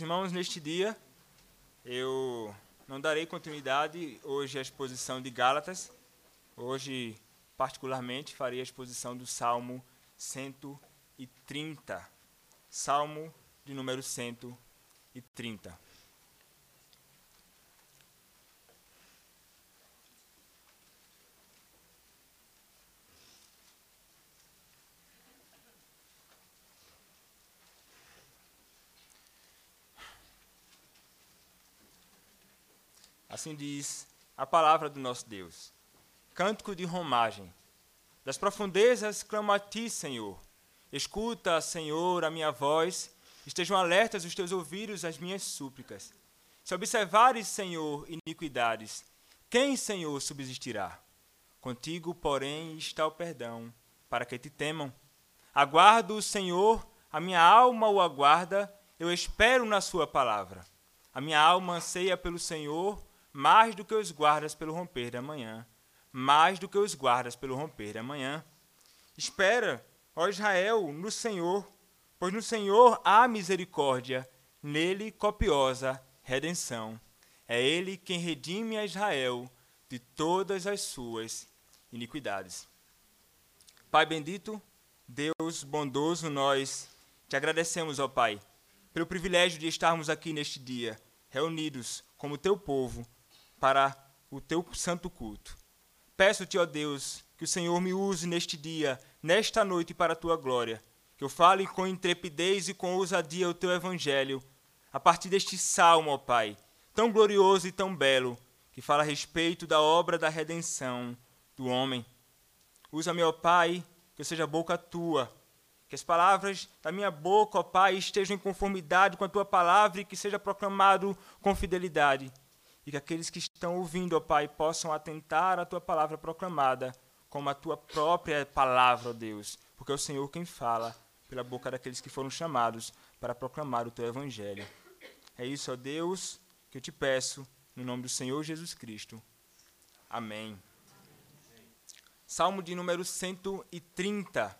Irmãos, neste dia eu não darei continuidade hoje à exposição de Gálatas. Hoje, particularmente, farei a exposição do Salmo 130. Salmo de número 130. Assim diz a palavra do nosso Deus. Cântico de romagem. Das profundezas clamo a ti, Senhor. Escuta, Senhor, a minha voz. Estejam alertas os teus ouvidos às minhas súplicas. Se observares, Senhor, iniquidades, quem, Senhor, subsistirá? Contigo, porém, está o perdão, para que te temam. Aguardo o Senhor, a minha alma o aguarda, eu espero na sua palavra. A minha alma anseia pelo Senhor, mais do que os guardas pelo romper da manhã, mais do que os guardas pelo romper da manhã. Espera, ó Israel, no Senhor, pois no Senhor há misericórdia, nele copiosa redenção. É ele quem redime a Israel de todas as suas iniquidades. Pai bendito, Deus bondoso, nós te agradecemos, ó Pai, pelo privilégio de estarmos aqui neste dia, reunidos como teu povo, para o teu santo culto. Peço-te, ó Deus, que o Senhor me use neste dia, nesta noite, para a tua glória, que eu fale com intrepidez e com ousadia o teu evangelho, a partir deste salmo, ó Pai, tão glorioso e tão belo, que fala a respeito da obra da redenção do homem. Usa-me, ó Pai, que eu seja boca tua, que as palavras da minha boca, ó Pai, estejam em conformidade com a tua palavra e que seja proclamado com fidelidade e que aqueles que estão ouvindo, ó Pai, possam atentar à tua palavra proclamada como a tua própria palavra, ó Deus, porque é o Senhor quem fala pela boca daqueles que foram chamados para proclamar o teu evangelho. É isso, ó Deus, que eu te peço, no nome do Senhor Jesus Cristo. Amém. Salmo de número 130.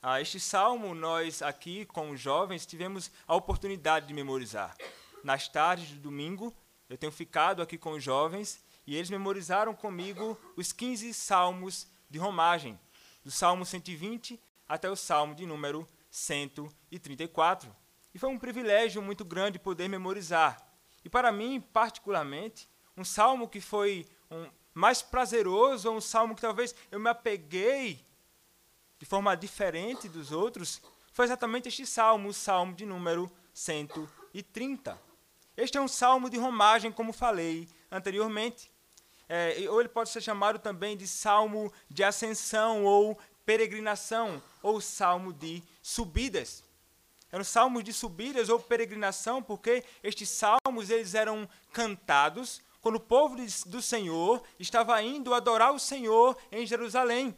Ah, este salmo nós aqui com os jovens tivemos a oportunidade de memorizar. Nas tardes de domingo, eu tenho ficado aqui com os jovens e eles memorizaram comigo os 15 salmos de romagem, do Salmo 120 até o Salmo de número 134. E foi um privilégio muito grande poder memorizar. E para mim, particularmente, um salmo que foi um mais prazeroso, um salmo que talvez eu me apeguei de forma diferente dos outros, foi exatamente este salmo, o salmo de número 130. Este é um salmo de romagem, como falei anteriormente. É, ou ele pode ser chamado também de salmo de ascensão ou peregrinação, ou salmo de subidas. Eram salmos de subidas ou peregrinação, porque estes salmos eles eram cantados quando o povo do Senhor estava indo adorar o Senhor em Jerusalém.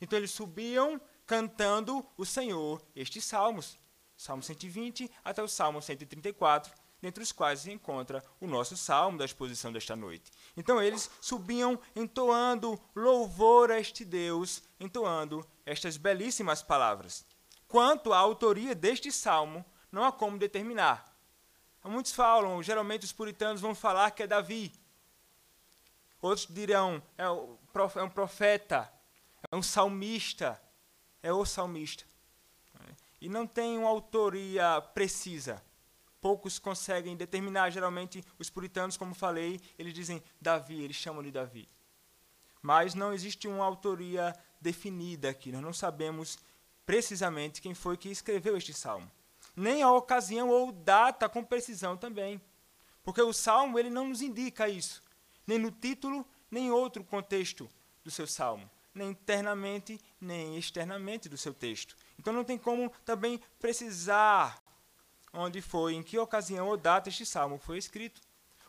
Então eles subiam cantando o Senhor estes salmos. Salmo 120 até o Salmo 134 dentre os quais se encontra o nosso salmo da exposição desta noite. Então eles subiam entoando louvor a este Deus, entoando estas belíssimas palavras. Quanto à autoria deste salmo, não há como determinar. Muitos falam, geralmente os puritanos vão falar que é Davi. Outros dirão, é, é um profeta, é um salmista, é o salmista. E não tem uma autoria precisa poucos conseguem determinar. Geralmente, os puritanos, como falei, eles dizem Davi, eles chamam de Davi. Mas não existe uma autoria definida aqui. Nós não sabemos precisamente quem foi que escreveu este salmo. Nem a ocasião ou data com precisão também. Porque o salmo ele não nos indica isso. Nem no título, nem em outro contexto do seu salmo. Nem internamente, nem externamente do seu texto. Então não tem como também precisar onde foi, em que ocasião ou data este salmo foi escrito.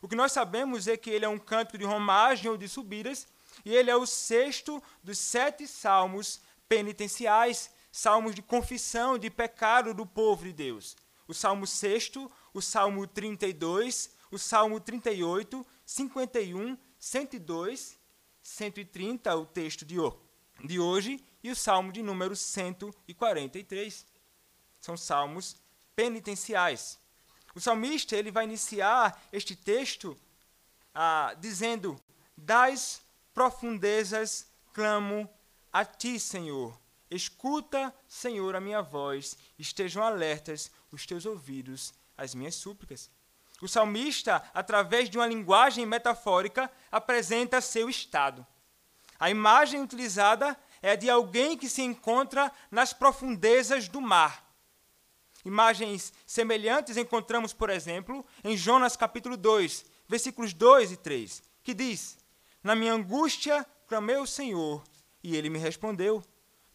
O que nós sabemos é que ele é um cântico de romagem ou de subidas, e ele é o sexto dos sete salmos penitenciais, salmos de confissão de pecado do povo de Deus. O salmo sexto, o salmo 32, o salmo 38, 51, 102, 130, o texto de hoje, e o salmo de número 143. São salmos penitenciais. O salmista ele vai iniciar este texto ah, dizendo: Das profundezas clamo a ti, Senhor. Escuta, Senhor, a minha voz, estejam alertas os teus ouvidos às minhas súplicas. O salmista, através de uma linguagem metafórica, apresenta seu estado. A imagem utilizada é a de alguém que se encontra nas profundezas do mar. Imagens semelhantes encontramos, por exemplo, em Jonas capítulo 2, versículos 2 e 3, que diz: Na minha angústia clamei ao Senhor, e ele me respondeu.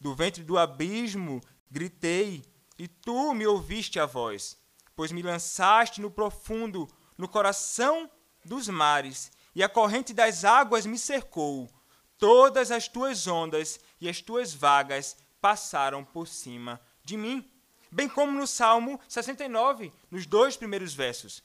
Do ventre do abismo gritei, e tu me ouviste a voz, pois me lançaste no profundo, no coração dos mares, e a corrente das águas me cercou. Todas as tuas ondas e as tuas vagas passaram por cima de mim. Bem como no Salmo 69, nos dois primeiros versos.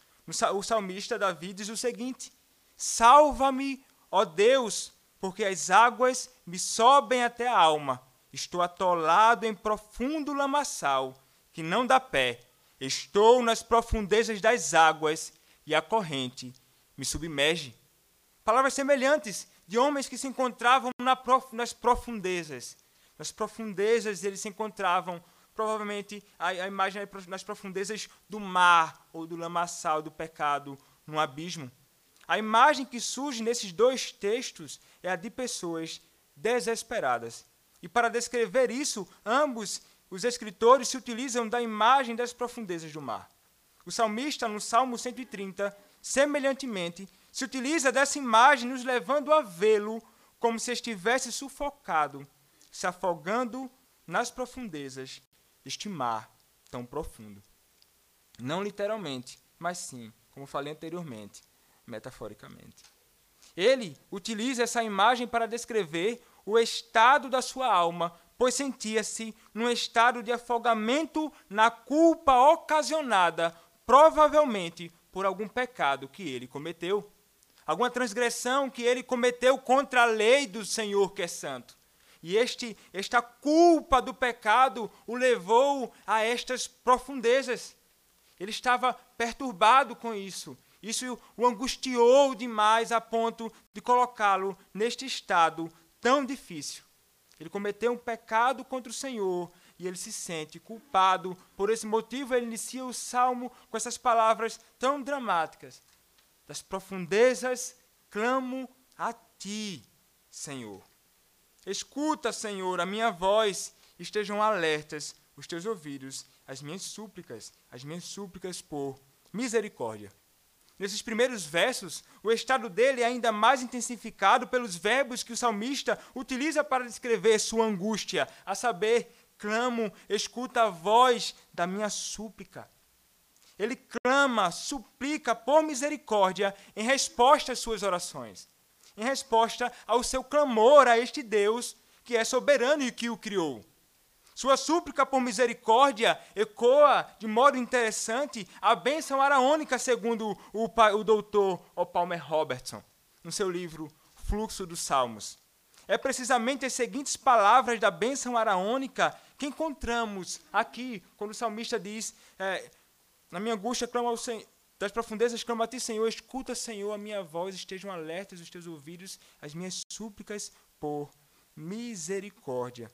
O salmista Davi diz o seguinte: Salva-me, ó Deus, porque as águas me sobem até a alma. Estou atolado em profundo lamaçal, que não dá pé. Estou nas profundezas das águas e a corrente me submerge. Palavras semelhantes de homens que se encontravam nas profundezas. Nas profundezas eles se encontravam, provavelmente, a, a imagem é nas profundezas do mar ou do lamaçal do pecado, no abismo. A imagem que surge nesses dois textos é a de pessoas desesperadas. E para descrever isso, ambos os escritores se utilizam da imagem das profundezas do mar. O salmista, no Salmo 130, semelhantemente, se utiliza dessa imagem, nos levando a vê-lo como se estivesse sufocado, se afogando nas profundezas deste mar tão profundo. Não literalmente, mas sim, como falei anteriormente, metaforicamente. Ele utiliza essa imagem para descrever o estado da sua alma, pois sentia-se num estado de afogamento na culpa ocasionada, provavelmente por algum pecado que ele cometeu, alguma transgressão que ele cometeu contra a lei do Senhor que é santo. E este, esta culpa do pecado o levou a estas profundezas. Ele estava perturbado com isso. Isso o angustiou demais a ponto de colocá-lo neste estado tão difícil. Ele cometeu um pecado contra o Senhor e ele se sente culpado. Por esse motivo, ele inicia o salmo com essas palavras tão dramáticas: Das profundezas clamo a ti, Senhor. Escuta, Senhor, a minha voz, estejam alertas os teus ouvidos, as minhas súplicas, as minhas súplicas por misericórdia. Nesses primeiros versos, o estado dele é ainda mais intensificado pelos verbos que o salmista utiliza para descrever sua angústia, a saber, clamo, escuta a voz da minha súplica. Ele clama, suplica por misericórdia em resposta às suas orações, em resposta ao seu clamor a este Deus que é soberano e que o criou. Sua súplica por misericórdia ecoa de modo interessante a bênção araônica, segundo o, o doutor o Palmer Robertson, no seu livro Fluxo dos Salmos. É precisamente as seguintes palavras da bênção araônica que encontramos aqui, quando o salmista diz: é, Na minha angústia clamo ao Senhor. Das profundezas clamo a ti, Senhor, escuta, Senhor, a minha voz, estejam alertas os teus ouvidos, as minhas súplicas por misericórdia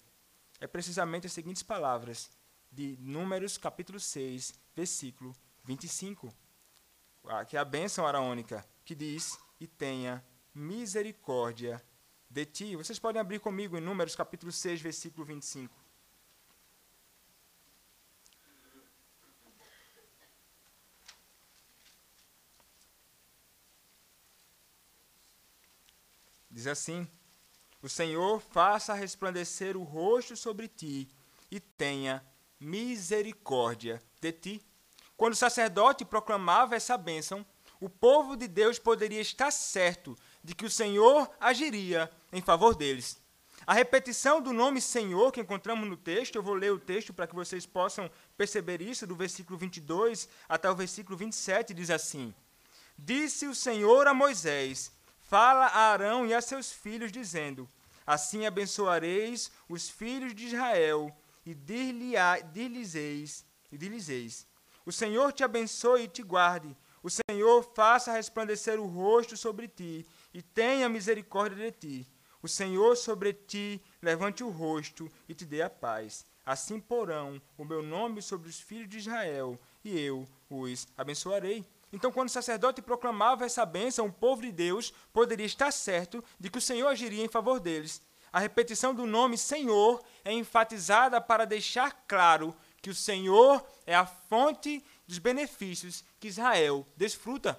é precisamente as seguintes palavras de Números capítulo 6, versículo 25, que é a bênção araônica, que diz: E tenha misericórdia de ti. Vocês podem abrir comigo em Números capítulo 6, versículo 25. Diz assim: o Senhor faça resplandecer o rosto sobre ti e tenha misericórdia de ti. Quando o sacerdote proclamava essa bênção, o povo de Deus poderia estar certo de que o Senhor agiria em favor deles. A repetição do nome Senhor que encontramos no texto, eu vou ler o texto para que vocês possam perceber isso, do versículo 22 até o versículo 27, diz assim: Disse o Senhor a Moisés: Fala a Arão e a seus filhos, dizendo: Assim abençoareis os filhos de Israel, e dir-lhes-eis, dir O Senhor te abençoe e te guarde. O Senhor faça resplandecer o rosto sobre ti e tenha misericórdia de ti. O Senhor sobre ti levante o rosto e te dê a paz. Assim porão o meu nome sobre os filhos de Israel e eu os abençoarei. Então, quando o sacerdote proclamava essa bênção, o povo de Deus poderia estar certo de que o Senhor agiria em favor deles. A repetição do nome Senhor é enfatizada para deixar claro que o Senhor é a fonte dos benefícios que Israel desfruta.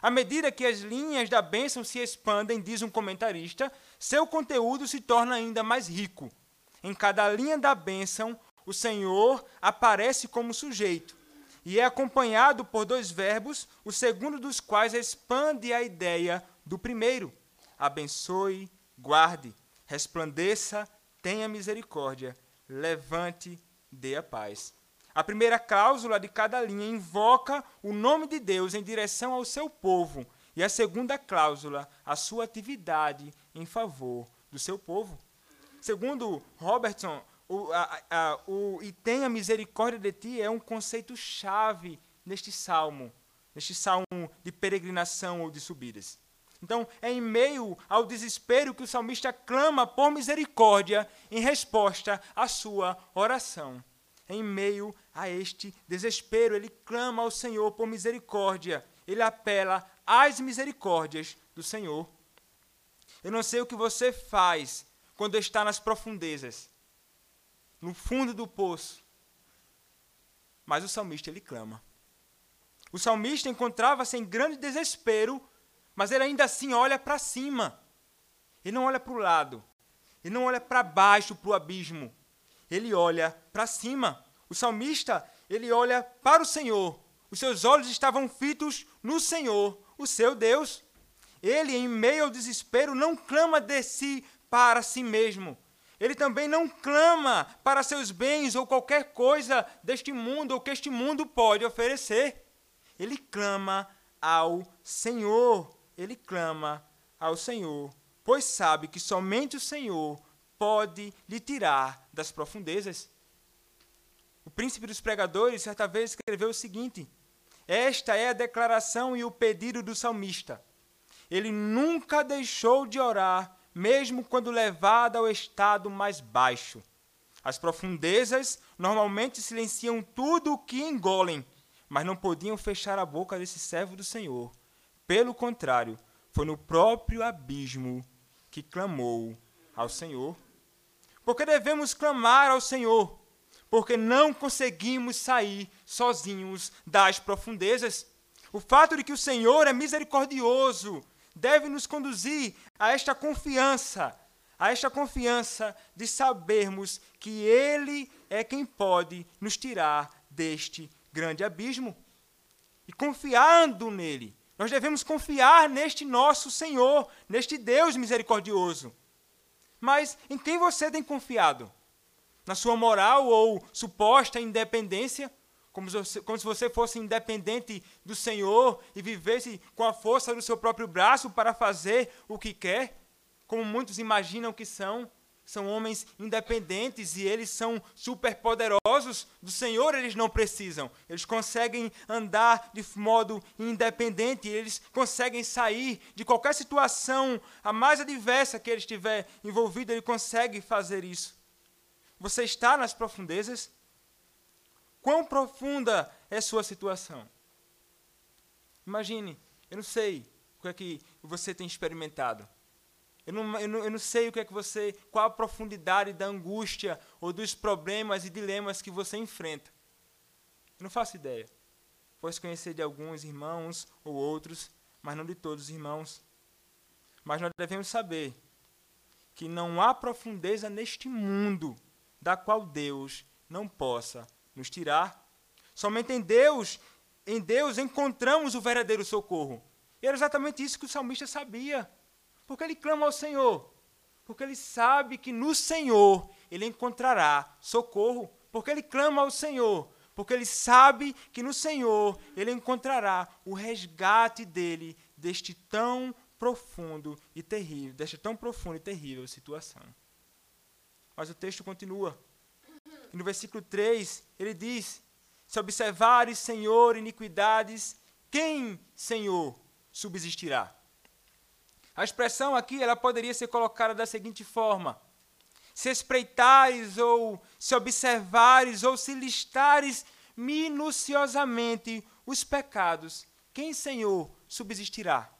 À medida que as linhas da bênção se expandem, diz um comentarista, seu conteúdo se torna ainda mais rico. Em cada linha da bênção, o Senhor aparece como sujeito e é acompanhado por dois verbos, o segundo dos quais expande a ideia do primeiro: abençoe, guarde, resplandeça, tenha misericórdia, levante, dê a paz. A primeira cláusula de cada linha invoca o nome de Deus em direção ao seu povo, e a segunda cláusula, a sua atividade em favor do seu povo. Segundo Robertson, o, a, a, o, e tenha misericórdia de ti é um conceito chave neste salmo, neste salmo de peregrinação ou de subidas. Então, é em meio ao desespero que o salmista clama por misericórdia em resposta à sua oração. Em meio a este desespero, ele clama ao Senhor por misericórdia. Ele apela às misericórdias do Senhor. Eu não sei o que você faz quando está nas profundezas no fundo do poço. Mas o salmista ele clama. O salmista encontrava-se em grande desespero, mas ele ainda assim olha para cima. Ele não olha para o lado. Ele não olha para baixo, para o abismo. Ele olha para cima. O salmista, ele olha para o Senhor. Os seus olhos estavam fitos no Senhor, o seu Deus. Ele, em meio ao desespero, não clama de si para si mesmo. Ele também não clama para seus bens ou qualquer coisa deste mundo ou que este mundo pode oferecer. Ele clama ao Senhor. Ele clama ao Senhor, pois sabe que somente o Senhor pode lhe tirar das profundezas. O príncipe dos pregadores certa vez escreveu o seguinte: Esta é a declaração e o pedido do salmista. Ele nunca deixou de orar mesmo quando levada ao estado mais baixo. As profundezas normalmente silenciam tudo o que engolem, mas não podiam fechar a boca desse servo do Senhor. Pelo contrário, foi no próprio abismo que clamou ao Senhor. Porque devemos clamar ao Senhor? Porque não conseguimos sair sozinhos das profundezas. O fato de que o Senhor é misericordioso deve nos conduzir a esta confiança, a esta confiança de sabermos que Ele é quem pode nos tirar deste grande abismo. E confiando nele, nós devemos confiar neste nosso Senhor, neste Deus misericordioso. Mas em quem você tem confiado? Na sua moral ou suposta independência? Como se, como se você fosse independente do Senhor e vivesse com a força do seu próprio braço para fazer o que quer, como muitos imaginam que são. São homens independentes e eles são superpoderosos. Do Senhor eles não precisam. Eles conseguem andar de modo independente, eles conseguem sair de qualquer situação, a mais adversa que ele estiver envolvido, ele consegue fazer isso. Você está nas profundezas? Quão profunda é sua situação? Imagine, eu não sei o que é que você tem experimentado. Eu não, eu, não, eu não sei o que é que você, qual a profundidade da angústia ou dos problemas e dilemas que você enfrenta. Eu não faço ideia. Posso conhecer de alguns irmãos ou outros, mas não de todos os irmãos. Mas nós devemos saber que não há profundeza neste mundo da qual Deus não possa nos tirar. Somente em Deus, em Deus encontramos o verdadeiro socorro. E era exatamente isso que o salmista sabia. Porque ele clama ao Senhor. Porque ele sabe que no Senhor ele encontrará socorro. Porque ele clama ao Senhor. Porque ele sabe que no Senhor ele encontrará o resgate dele deste tão profundo e terrível, desta tão profunda e terrível situação. Mas o texto continua. E no versículo 3, ele diz: se observares, Senhor, iniquidades, quem, Senhor, subsistirá? A expressão aqui ela poderia ser colocada da seguinte forma: se espreitares ou se observares ou se listares minuciosamente os pecados, quem, Senhor, subsistirá?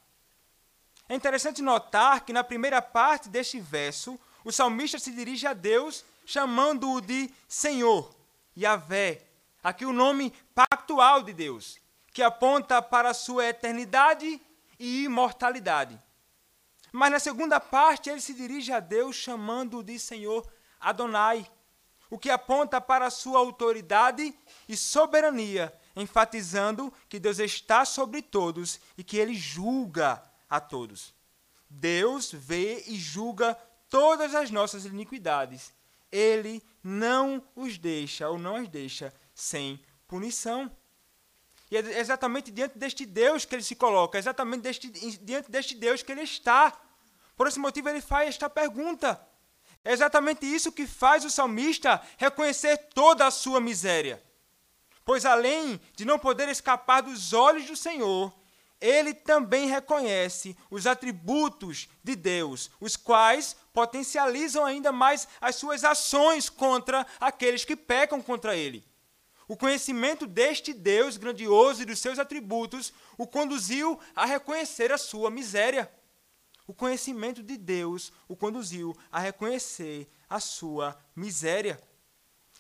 É interessante notar que na primeira parte deste verso, o salmista se dirige a Deus chamando-o de Senhor, Yahvé, aqui o nome pactual de Deus, que aponta para a sua eternidade e imortalidade. Mas na segunda parte ele se dirige a Deus chamando-o de Senhor Adonai, o que aponta para a sua autoridade e soberania, enfatizando que Deus está sobre todos e que ele julga a todos. Deus vê e julga todas as nossas iniquidades. Ele não os deixa ou não as deixa sem punição. E é exatamente diante deste Deus que ele se coloca, é exatamente deste, diante deste Deus que ele está. Por esse motivo, ele faz esta pergunta. É exatamente isso que faz o salmista reconhecer toda a sua miséria. Pois, além de não poder escapar dos olhos do Senhor, ele também reconhece os atributos de Deus, os quais potencializam ainda mais as suas ações contra aqueles que pecam contra ele. O conhecimento deste Deus grandioso e dos seus atributos o conduziu a reconhecer a sua miséria. O conhecimento de Deus o conduziu a reconhecer a sua miséria.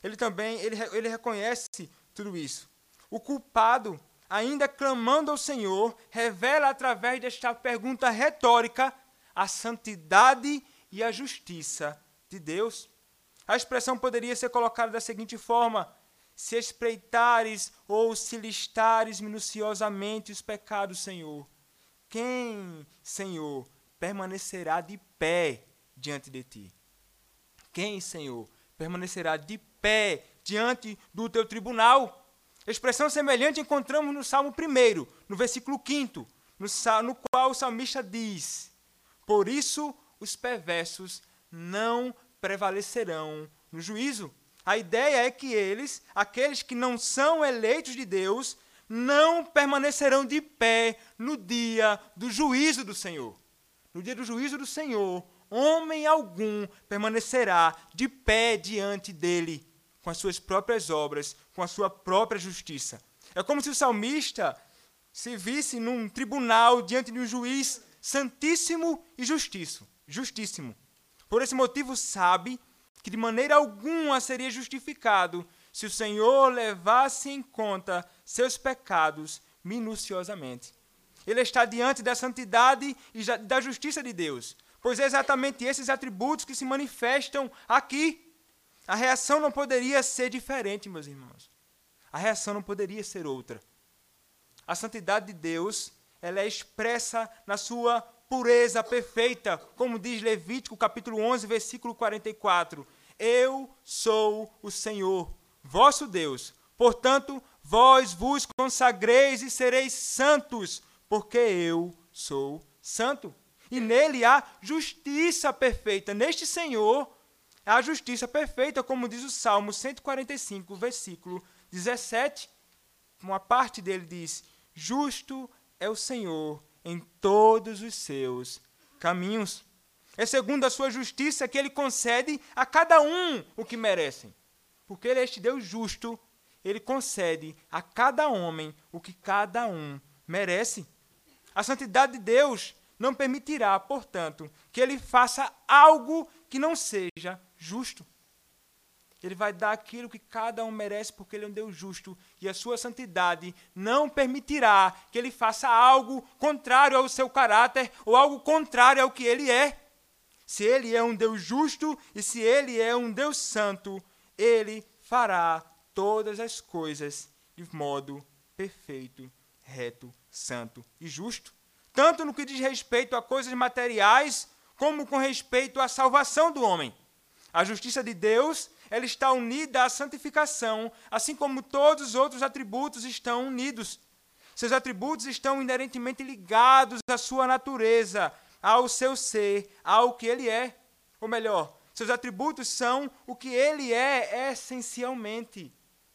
Ele também ele, ele reconhece tudo isso. O culpado, ainda clamando ao Senhor, revela através desta pergunta retórica a santidade e a justiça de Deus. A expressão poderia ser colocada da seguinte forma: se espreitares ou se listares minuciosamente os pecados, Senhor, quem, Senhor, permanecerá de pé diante de ti? Quem, Senhor, permanecerá de pé diante do teu tribunal? Expressão semelhante encontramos no Salmo 1, no versículo 5, no, no qual o salmista diz: Por isso os perversos não prevalecerão no juízo. A ideia é que eles, aqueles que não são eleitos de Deus, não permanecerão de pé no dia do juízo do Senhor. No dia do juízo do Senhor, homem algum permanecerá de pé diante dele, com as suas próprias obras, com a sua própria justiça. É como se o salmista se visse num tribunal diante de um juiz santíssimo e justíssimo, justíssimo. Por esse motivo sabe que de maneira alguma seria justificado se o Senhor levasse em conta seus pecados minuciosamente. Ele está diante da santidade e da justiça de Deus, pois é exatamente esses atributos que se manifestam aqui. A reação não poderia ser diferente, meus irmãos. A reação não poderia ser outra. A santidade de Deus, ela é expressa na sua pureza perfeita, como diz Levítico capítulo 11, versículo 44. Eu sou o Senhor, vosso Deus. Portanto, vós vos consagreis e sereis santos, porque eu sou santo. E nele há justiça perfeita. Neste Senhor há justiça perfeita, como diz o Salmo 145, versículo 17. Uma parte dele diz: Justo é o Senhor em todos os seus caminhos. É segundo a sua justiça que ele concede a cada um o que merecem. Porque ele é este Deus justo, ele concede a cada homem o que cada um merece. A santidade de Deus não permitirá, portanto, que ele faça algo que não seja justo. Ele vai dar aquilo que cada um merece, porque ele é um Deus justo. E a sua santidade não permitirá que ele faça algo contrário ao seu caráter ou algo contrário ao que ele é. Se ele é um Deus justo e se ele é um Deus santo, ele fará todas as coisas de modo perfeito, reto, santo e justo. Tanto no que diz respeito a coisas materiais, como com respeito à salvação do homem. A justiça de Deus ela está unida à santificação, assim como todos os outros atributos estão unidos. Seus atributos estão inerentemente ligados à sua natureza, ao seu ser, ao que ele é. Ou melhor, seus atributos são o que ele é essencialmente: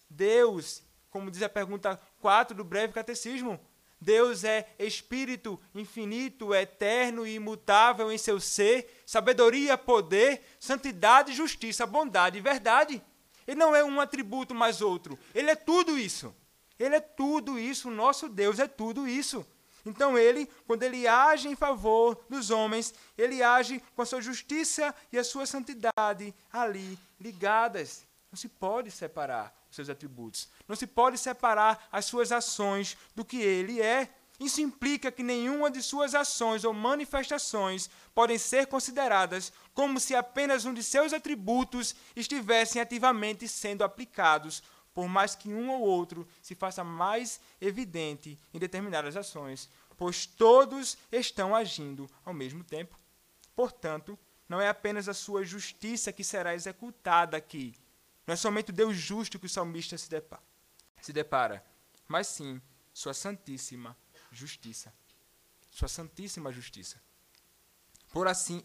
Deus como diz a pergunta 4 do breve catecismo. Deus é espírito infinito, eterno e imutável em seu ser, sabedoria, poder, santidade, justiça, bondade e verdade. Ele não é um atributo mais outro. Ele é tudo isso. Ele é tudo isso. O nosso Deus é tudo isso. Então ele, quando ele age em favor dos homens, ele age com a sua justiça e a sua santidade ali ligadas. Não se pode separar os seus atributos. Não se pode separar as suas ações do que ele é. Isso implica que nenhuma de suas ações ou manifestações podem ser consideradas como se apenas um de seus atributos estivessem ativamente sendo aplicados, por mais que um ou outro se faça mais evidente em determinadas ações, pois todos estão agindo ao mesmo tempo. Portanto, não é apenas a sua justiça que será executada aqui. Não é somente o Deus justo que o salmista se depara, se depara mas sim sua santíssima justiça. Sua santíssima justiça. Por assim,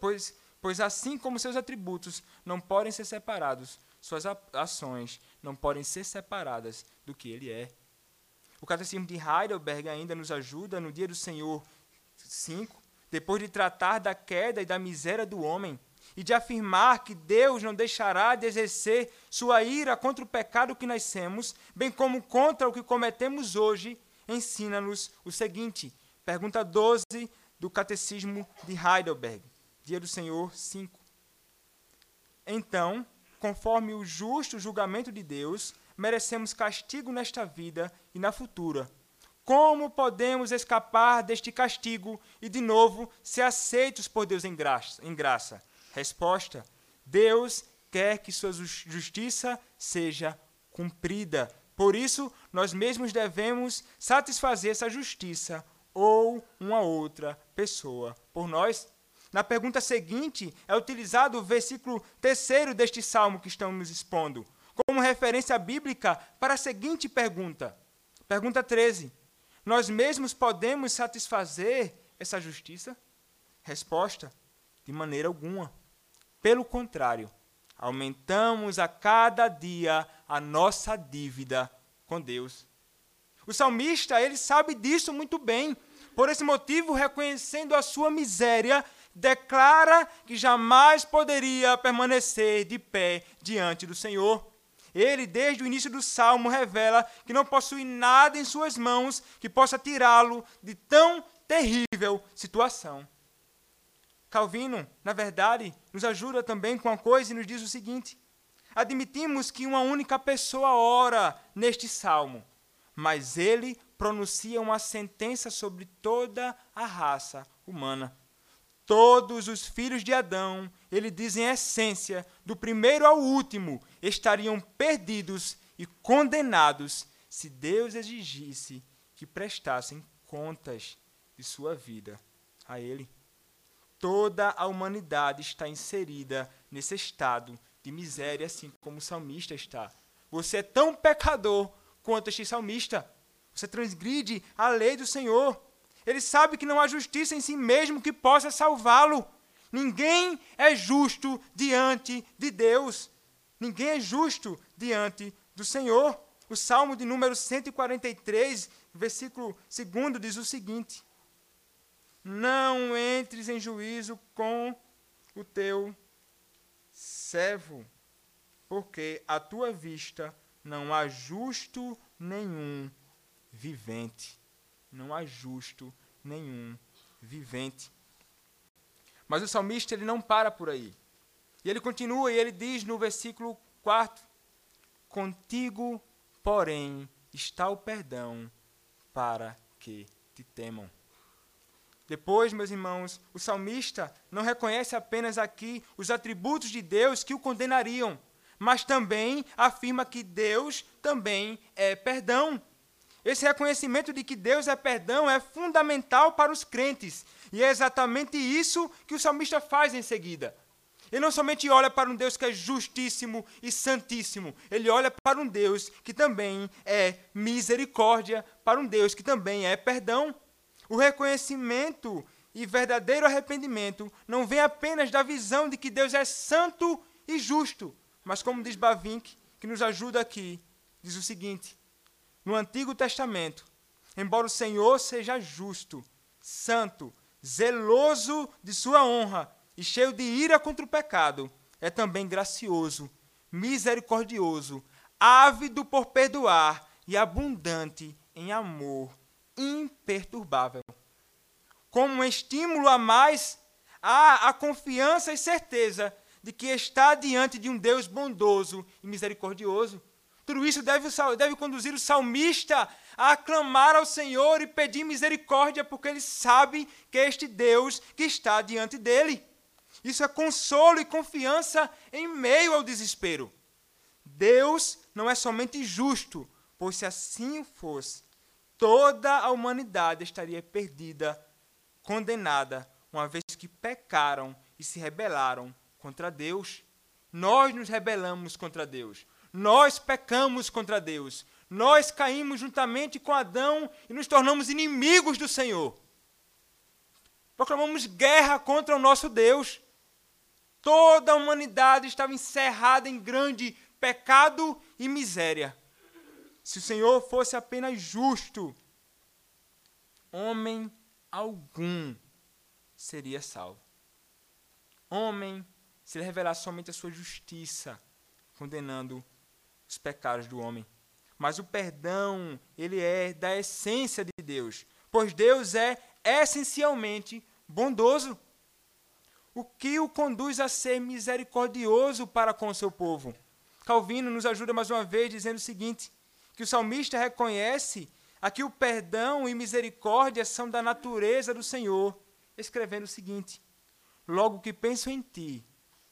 pois, pois assim como seus atributos não podem ser separados, suas ações não podem ser separadas do que ele é. O Catecismo de Heidelberg ainda nos ajuda no dia do Senhor 5, depois de tratar da queda e da miséria do homem, e de afirmar que Deus não deixará de exercer sua ira contra o pecado que nascemos, bem como contra o que cometemos hoje, ensina-nos o seguinte: pergunta 12 do Catecismo de Heidelberg, Dia do Senhor 5. Então, conforme o justo julgamento de Deus, merecemos castigo nesta vida e na futura. Como podemos escapar deste castigo e, de novo, ser aceitos por Deus em graça? Em graça? Resposta: Deus quer que sua justiça seja cumprida. Por isso, nós mesmos devemos satisfazer essa justiça ou uma outra pessoa por nós. Na pergunta seguinte, é utilizado o versículo terceiro deste salmo que estamos expondo, como referência bíblica para a seguinte pergunta. Pergunta 13. Nós mesmos podemos satisfazer essa justiça? Resposta: de maneira alguma. Pelo contrário, aumentamos a cada dia a nossa dívida com Deus. O salmista, ele sabe disso muito bem. Por esse motivo, reconhecendo a sua miséria, declara que jamais poderia permanecer de pé diante do Senhor. Ele, desde o início do salmo, revela que não possui nada em suas mãos que possa tirá-lo de tão terrível situação. Calvino, na verdade, nos ajuda também com uma coisa e nos diz o seguinte: admitimos que uma única pessoa ora neste salmo, mas ele pronuncia uma sentença sobre toda a raça humana. Todos os filhos de Adão, ele diz em essência, do primeiro ao último, estariam perdidos e condenados se Deus exigisse que prestassem contas de sua vida a Ele. Toda a humanidade está inserida nesse estado de miséria, assim como o salmista está. Você é tão pecador quanto este salmista. Você transgride a lei do Senhor. Ele sabe que não há justiça em si mesmo que possa salvá-lo. Ninguém é justo diante de Deus. Ninguém é justo diante do Senhor. O Salmo de número 143, versículo 2 diz o seguinte: não entres em juízo com o teu servo, porque à tua vista não há justo nenhum vivente. Não há justo nenhum vivente. Mas o salmista ele não para por aí. E ele continua e ele diz no versículo 4: Contigo, porém, está o perdão para que te temam. Depois, meus irmãos, o salmista não reconhece apenas aqui os atributos de Deus que o condenariam, mas também afirma que Deus também é perdão. Esse reconhecimento de que Deus é perdão é fundamental para os crentes, e é exatamente isso que o salmista faz em seguida. Ele não somente olha para um Deus que é justíssimo e santíssimo, ele olha para um Deus que também é misericórdia, para um Deus que também é perdão. O reconhecimento e verdadeiro arrependimento não vem apenas da visão de que Deus é santo e justo, mas como diz Bavinck, que nos ajuda aqui, diz o seguinte: No Antigo Testamento, embora o Senhor seja justo, santo, zeloso de sua honra e cheio de ira contra o pecado, é também gracioso, misericordioso, ávido por perdoar e abundante em amor imperturbável. Como um estímulo a mais, há a confiança e certeza de que está diante de um Deus bondoso e misericordioso. Tudo isso deve, deve conduzir o salmista a aclamar ao Senhor e pedir misericórdia, porque ele sabe que é este Deus que está diante dele. Isso é consolo e confiança em meio ao desespero. Deus não é somente justo, pois se assim fosse, toda a humanidade estaria perdida, condenada, uma vez que pecaram e se rebelaram contra Deus. Nós nos rebelamos contra Deus. Nós pecamos contra Deus. Nós caímos juntamente com Adão e nos tornamos inimigos do Senhor. Proclamamos guerra contra o nosso Deus. Toda a humanidade estava encerrada em grande pecado e miséria. Se o Senhor fosse apenas justo, homem algum seria salvo. Homem, se ele revelasse somente a sua justiça, condenando os pecados do homem. Mas o perdão, ele é da essência de Deus, pois Deus é essencialmente bondoso. O que o conduz a ser misericordioso para com o seu povo? Calvino nos ajuda mais uma vez dizendo o seguinte: que o salmista reconhece aqui o perdão e misericórdia são da natureza do Senhor, escrevendo o seguinte: Logo que penso em ti,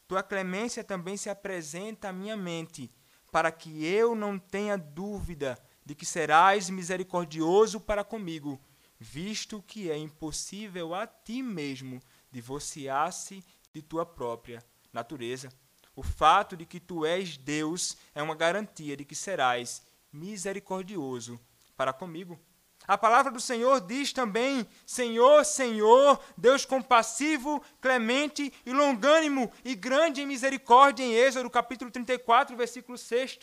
tua clemência também se apresenta à minha mente, para que eu não tenha dúvida de que serás misericordioso para comigo, visto que é impossível a ti mesmo divorciar-se de tua própria natureza. O fato de que tu és Deus é uma garantia de que serás misericordioso para comigo. A palavra do Senhor diz também: Senhor, Senhor, Deus compassivo, clemente e longânimo e grande em misericórdia, em Êxodo capítulo 34, versículo 6.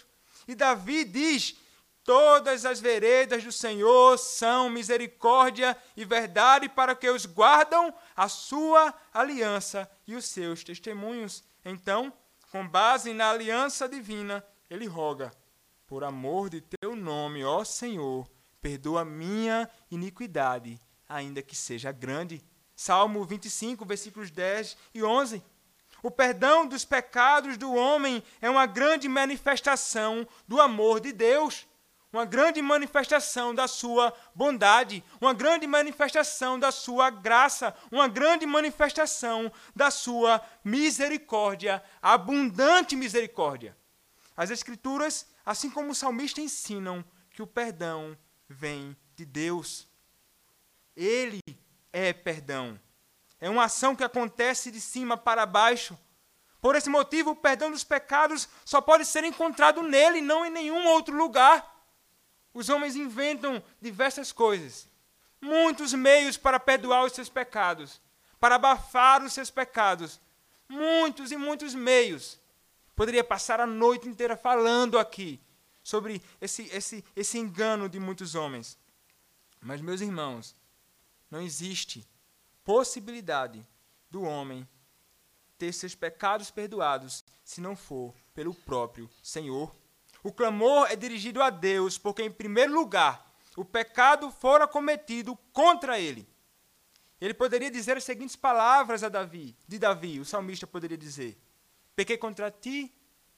E Davi diz: Todas as veredas do Senhor são misericórdia e verdade para que os guardam a sua aliança e os seus testemunhos. Então, com base na aliança divina, ele roga: Por amor de teu nome, ó Senhor, perdoa minha iniquidade, ainda que seja grande. Salmo 25, versículos 10 e 11. O perdão dos pecados do homem é uma grande manifestação do amor de Deus uma grande manifestação da sua bondade, uma grande manifestação da sua graça, uma grande manifestação da sua misericórdia, abundante misericórdia. As Escrituras, assim como o salmista, ensinam que o perdão vem de Deus. Ele é perdão. É uma ação que acontece de cima para baixo. Por esse motivo, o perdão dos pecados só pode ser encontrado nele, não em nenhum outro lugar. Os homens inventam diversas coisas, muitos meios para perdoar os seus pecados, para abafar os seus pecados. Muitos e muitos meios. Poderia passar a noite inteira falando aqui sobre esse, esse, esse engano de muitos homens. Mas, meus irmãos, não existe possibilidade do homem ter seus pecados perdoados se não for pelo próprio Senhor o clamor é dirigido a Deus, porque, em primeiro lugar, o pecado fora cometido contra ele. Ele poderia dizer as seguintes palavras a Davi, de Davi, o salmista poderia dizer: Pequei contra ti,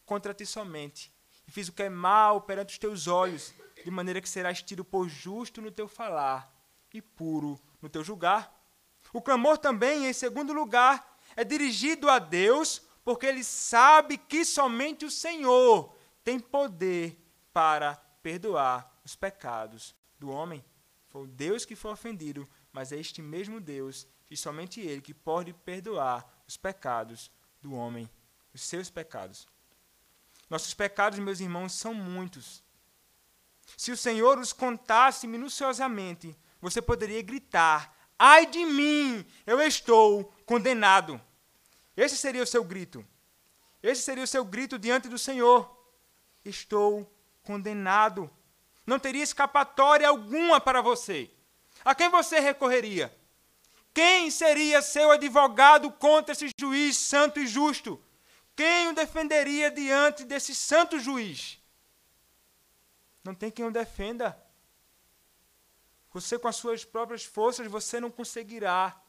contra ti somente, e fiz o que é mal perante os teus olhos, de maneira que serás tido por justo no teu falar e puro no teu julgar. O clamor também, em segundo lugar, é dirigido a Deus, porque ele sabe que somente o Senhor tem poder para perdoar os pecados do homem. Foi o Deus que foi ofendido, mas é este mesmo Deus e somente Ele que pode perdoar os pecados do homem, os seus pecados. Nossos pecados, meus irmãos, são muitos. Se o Senhor os contasse minuciosamente, você poderia gritar: Ai de mim, eu estou condenado. Esse seria o seu grito. Esse seria o seu grito diante do Senhor estou condenado. Não teria escapatória alguma para você. A quem você recorreria? Quem seria seu advogado contra esse juiz santo e justo? Quem o defenderia diante desse santo juiz? Não tem quem o defenda. Você, com as suas próprias forças, você não conseguirá.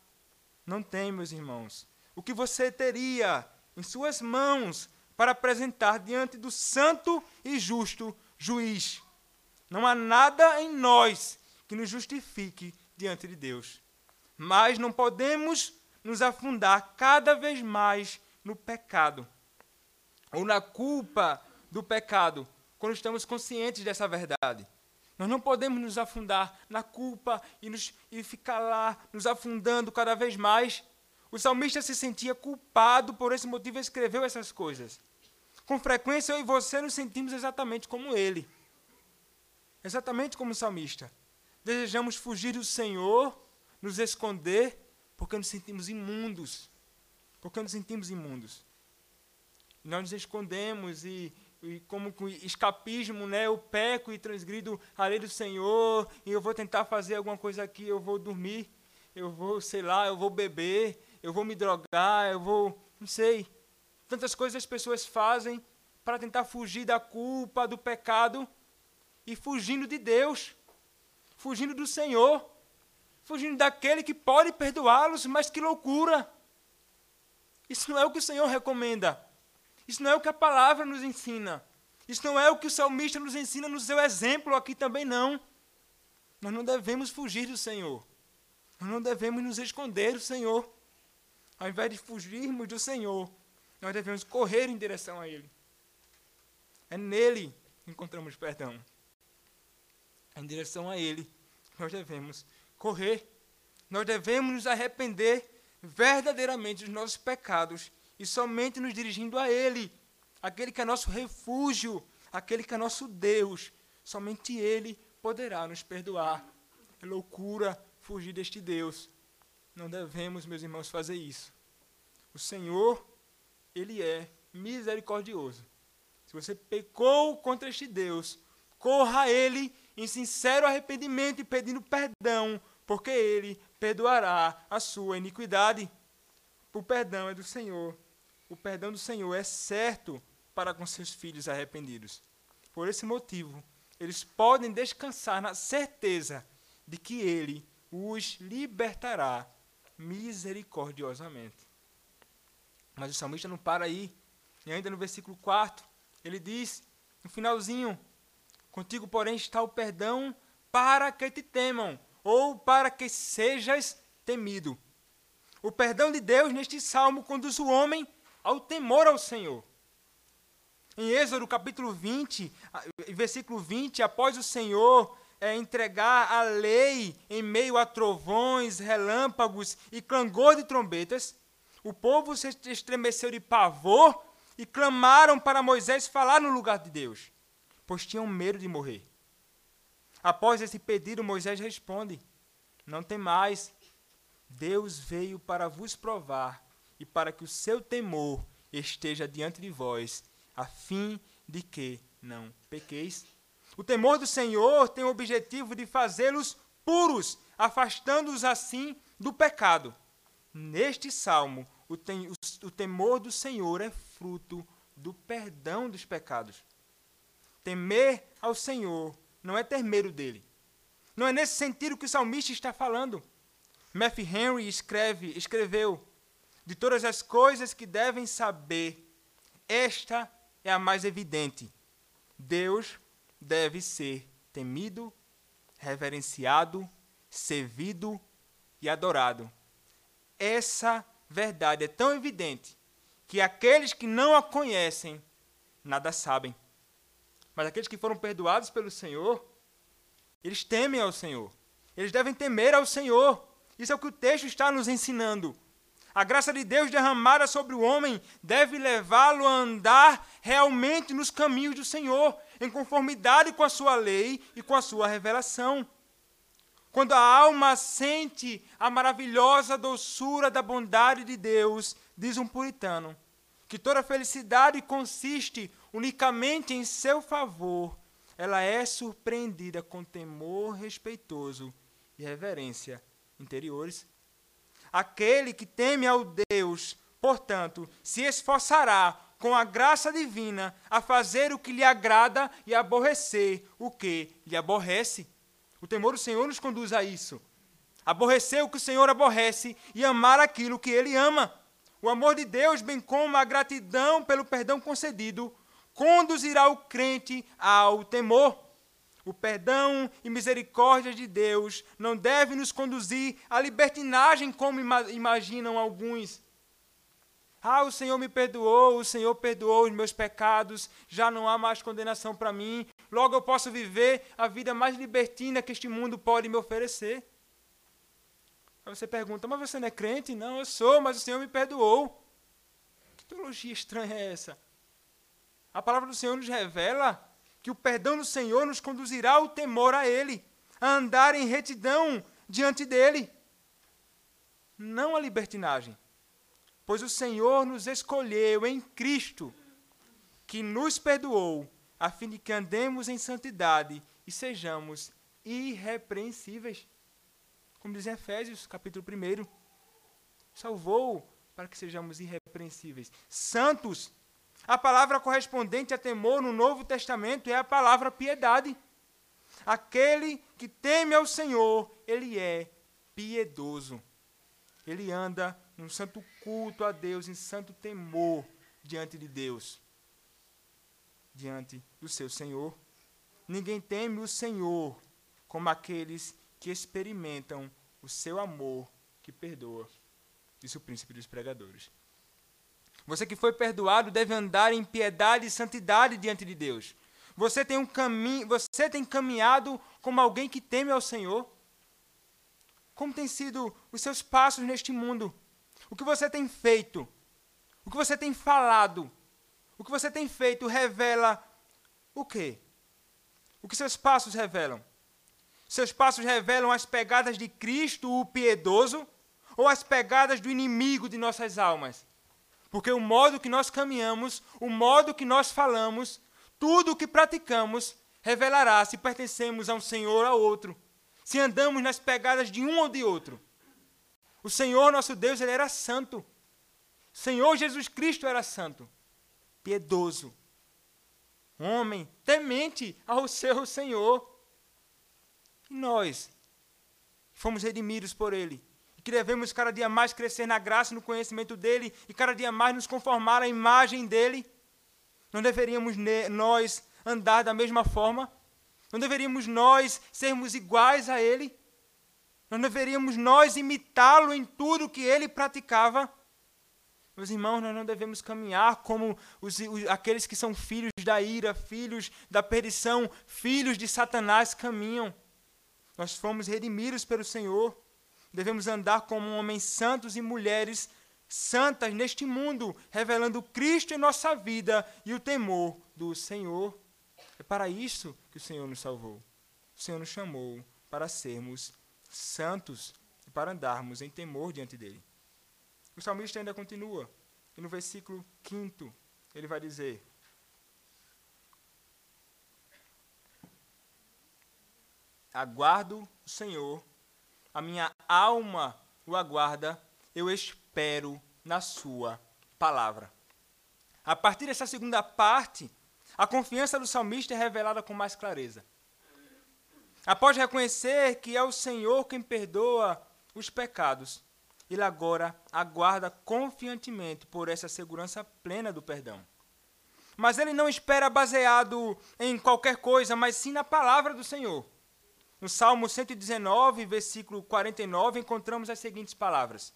Não tem, meus irmãos. O que você teria em suas mãos para apresentar diante do santo e justo juiz? Não há nada em nós que nos justifique diante de Deus. Mas não podemos nos afundar cada vez mais no pecado ou na culpa do pecado quando estamos conscientes dessa verdade. Nós não podemos nos afundar na culpa e, nos, e ficar lá nos afundando cada vez mais. O salmista se sentia culpado, por esse motivo escreveu essas coisas. Com frequência, eu e você nos sentimos exatamente como ele. Exatamente como o salmista. Desejamos fugir do Senhor, nos esconder, porque nos sentimos imundos. Porque nos sentimos imundos. Nós nos escondemos e, e como com escapismo, né? Eu peco e transgrido a lei do Senhor, e eu vou tentar fazer alguma coisa aqui, eu vou dormir, eu vou, sei lá, eu vou beber, eu vou me drogar, eu vou, não sei. Tantas coisas as pessoas fazem para tentar fugir da culpa, do pecado e fugindo de Deus, fugindo do Senhor, fugindo daquele que pode perdoá-los, mas que loucura! Isso não é o que o Senhor recomenda. Isso não é o que a palavra nos ensina. Isso não é o que o salmista nos ensina no seu exemplo aqui também não. Nós não devemos fugir do Senhor. Nós não devemos nos esconder do Senhor. Ao invés de fugirmos do Senhor, nós devemos correr em direção a Ele. É nele que encontramos perdão. É em direção a Ele nós devemos correr. Nós devemos nos arrepender verdadeiramente dos nossos pecados e somente nos dirigindo a Ele, aquele que é nosso refúgio, aquele que é nosso Deus. Somente Ele poderá nos perdoar. É loucura fugir deste Deus. Não devemos, meus irmãos, fazer isso. O Senhor, Ele é misericordioso. Se você pecou contra este Deus, corra a Ele em sincero arrependimento e pedindo perdão, porque Ele perdoará a sua iniquidade. O perdão é do Senhor o perdão do Senhor é certo para com seus filhos arrependidos. Por esse motivo, eles podem descansar na certeza de que Ele os libertará misericordiosamente. Mas o salmista não para aí. E ainda no versículo 4, ele diz, no finalzinho: Contigo, porém, está o perdão para que te temam, ou para que sejas temido. O perdão de Deus neste salmo conduz o homem ao temor ao Senhor. Em Êxodo capítulo 20, versículo 20, após o Senhor é, entregar a lei em meio a trovões, relâmpagos e clangor de trombetas, o povo se estremeceu de pavor e clamaram para Moisés falar no lugar de Deus, pois tinham medo de morrer. Após esse pedido, Moisés responde: Não tem mais. Deus veio para vos provar e para que o seu temor esteja diante de vós, a fim de que não pequeis. O temor do Senhor tem o objetivo de fazê-los puros, afastando-os assim do pecado. Neste salmo, o, tem, o, o temor do Senhor é fruto do perdão dos pecados. Temer ao Senhor não é ter medo dele. Não é nesse sentido que o salmista está falando. Matthew Henry escreve, escreveu: de todas as coisas que devem saber, esta é a mais evidente. Deus deve ser temido, reverenciado, servido e adorado. Essa verdade é tão evidente que aqueles que não a conhecem nada sabem. Mas aqueles que foram perdoados pelo Senhor, eles temem ao Senhor. Eles devem temer ao Senhor. Isso é o que o texto está nos ensinando. A graça de Deus derramada sobre o homem deve levá-lo a andar realmente nos caminhos do Senhor, em conformidade com a sua lei e com a sua revelação. Quando a alma sente a maravilhosa doçura da bondade de Deus, diz um puritano, que toda felicidade consiste unicamente em seu favor, ela é surpreendida com temor respeitoso e reverência interiores. Aquele que teme ao Deus, portanto, se esforçará com a graça divina a fazer o que lhe agrada e aborrecer o que lhe aborrece. O temor do Senhor nos conduz a isso. Aborrecer o que o Senhor aborrece e amar aquilo que ele ama. O amor de Deus, bem como a gratidão pelo perdão concedido, conduzirá o crente ao temor. O perdão e misericórdia de Deus não deve nos conduzir à libertinagem, como imaginam alguns. Ah, o Senhor me perdoou, o Senhor perdoou os meus pecados, já não há mais condenação para mim, logo eu posso viver a vida mais libertina que este mundo pode me oferecer. Aí você pergunta, mas você não é crente? Não, eu sou, mas o Senhor me perdoou. Que teologia estranha é essa? A palavra do Senhor nos revela que o perdão do Senhor nos conduzirá ao temor a Ele, a andar em retidão diante dEle. Não a libertinagem. Pois o Senhor nos escolheu em Cristo, que nos perdoou, a fim de que andemos em santidade e sejamos irrepreensíveis. Como diz em Efésios, capítulo 1. Salvou para que sejamos irrepreensíveis. Santos. A palavra correspondente a temor no Novo Testamento é a palavra piedade. Aquele que teme ao Senhor, ele é piedoso. Ele anda num santo culto a Deus, em santo temor diante de Deus, diante do seu Senhor. Ninguém teme o Senhor como aqueles que experimentam o seu amor que perdoa, disse o príncipe dos pregadores. Você que foi perdoado deve andar em piedade e santidade diante de Deus. Você tem um caminho, você tem caminhado como alguém que teme ao Senhor. Como têm sido os seus passos neste mundo? O que você tem feito? O que você tem falado? O que você tem feito revela o quê? O que seus passos revelam? Seus passos revelam as pegadas de Cristo, o piedoso, ou as pegadas do inimigo de nossas almas? Porque o modo que nós caminhamos, o modo que nós falamos, tudo o que praticamos, revelará se pertencemos a um Senhor ou a outro, se andamos nas pegadas de um ou de outro. O Senhor nosso Deus, ele era santo. O Senhor Jesus Cristo era santo, piedoso, homem temente ao seu Senhor. E nós fomos redimidos por Ele. E que devemos cada dia mais crescer na graça e no conhecimento dEle e cada dia mais nos conformar à imagem dEle. Não deveríamos nós andar da mesma forma? Não deveríamos nós sermos iguais a Ele? Não deveríamos nós imitá-lo em tudo que Ele praticava? Meus irmãos, nós não devemos caminhar como os, os, aqueles que são filhos da ira, filhos da perdição, filhos de Satanás caminham. Nós fomos redimidos pelo Senhor. Devemos andar como homens santos e mulheres santas neste mundo, revelando Cristo em nossa vida e o temor do Senhor. É para isso que o Senhor nos salvou. O Senhor nos chamou para sermos santos e para andarmos em temor diante dele. O salmista ainda continua, e no versículo 5 ele vai dizer: Aguardo o Senhor, a minha alma o aguarda, eu espero na Sua palavra. A partir dessa segunda parte, a confiança do salmista é revelada com mais clareza. Após reconhecer que é o Senhor quem perdoa os pecados, ele agora aguarda confiantemente por essa segurança plena do perdão. Mas ele não espera baseado em qualquer coisa, mas sim na palavra do Senhor. No Salmo 119, versículo 49, encontramos as seguintes palavras: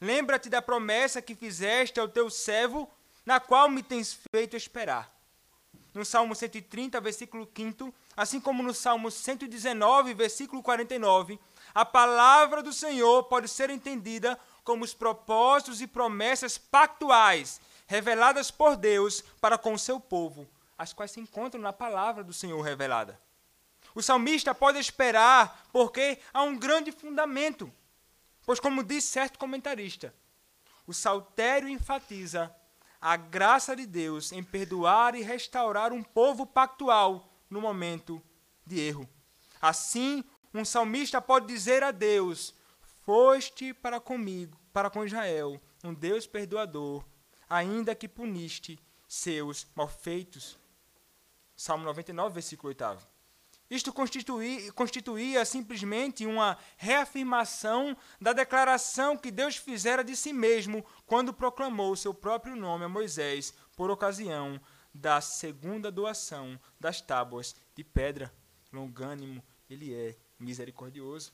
Lembra-te da promessa que fizeste ao teu servo, na qual me tens feito esperar. No Salmo 130, versículo 5, assim como no Salmo 119, versículo 49, a palavra do Senhor pode ser entendida como os propósitos e promessas pactuais reveladas por Deus para com o seu povo, as quais se encontram na palavra do Senhor revelada. O salmista pode esperar, porque há um grande fundamento. Pois, como diz certo comentarista, o saltério enfatiza a graça de Deus em perdoar e restaurar um povo pactual no momento de erro. Assim, um salmista pode dizer a Deus: Foste para comigo, para com Israel, um Deus perdoador, ainda que puniste seus malfeitos. Salmo 99, versículo 8. Isto constituía, constituía simplesmente uma reafirmação da declaração que Deus fizera de si mesmo quando proclamou seu próprio nome a Moisés por ocasião da segunda doação das tábuas de pedra. Longânimo ele é, misericordioso.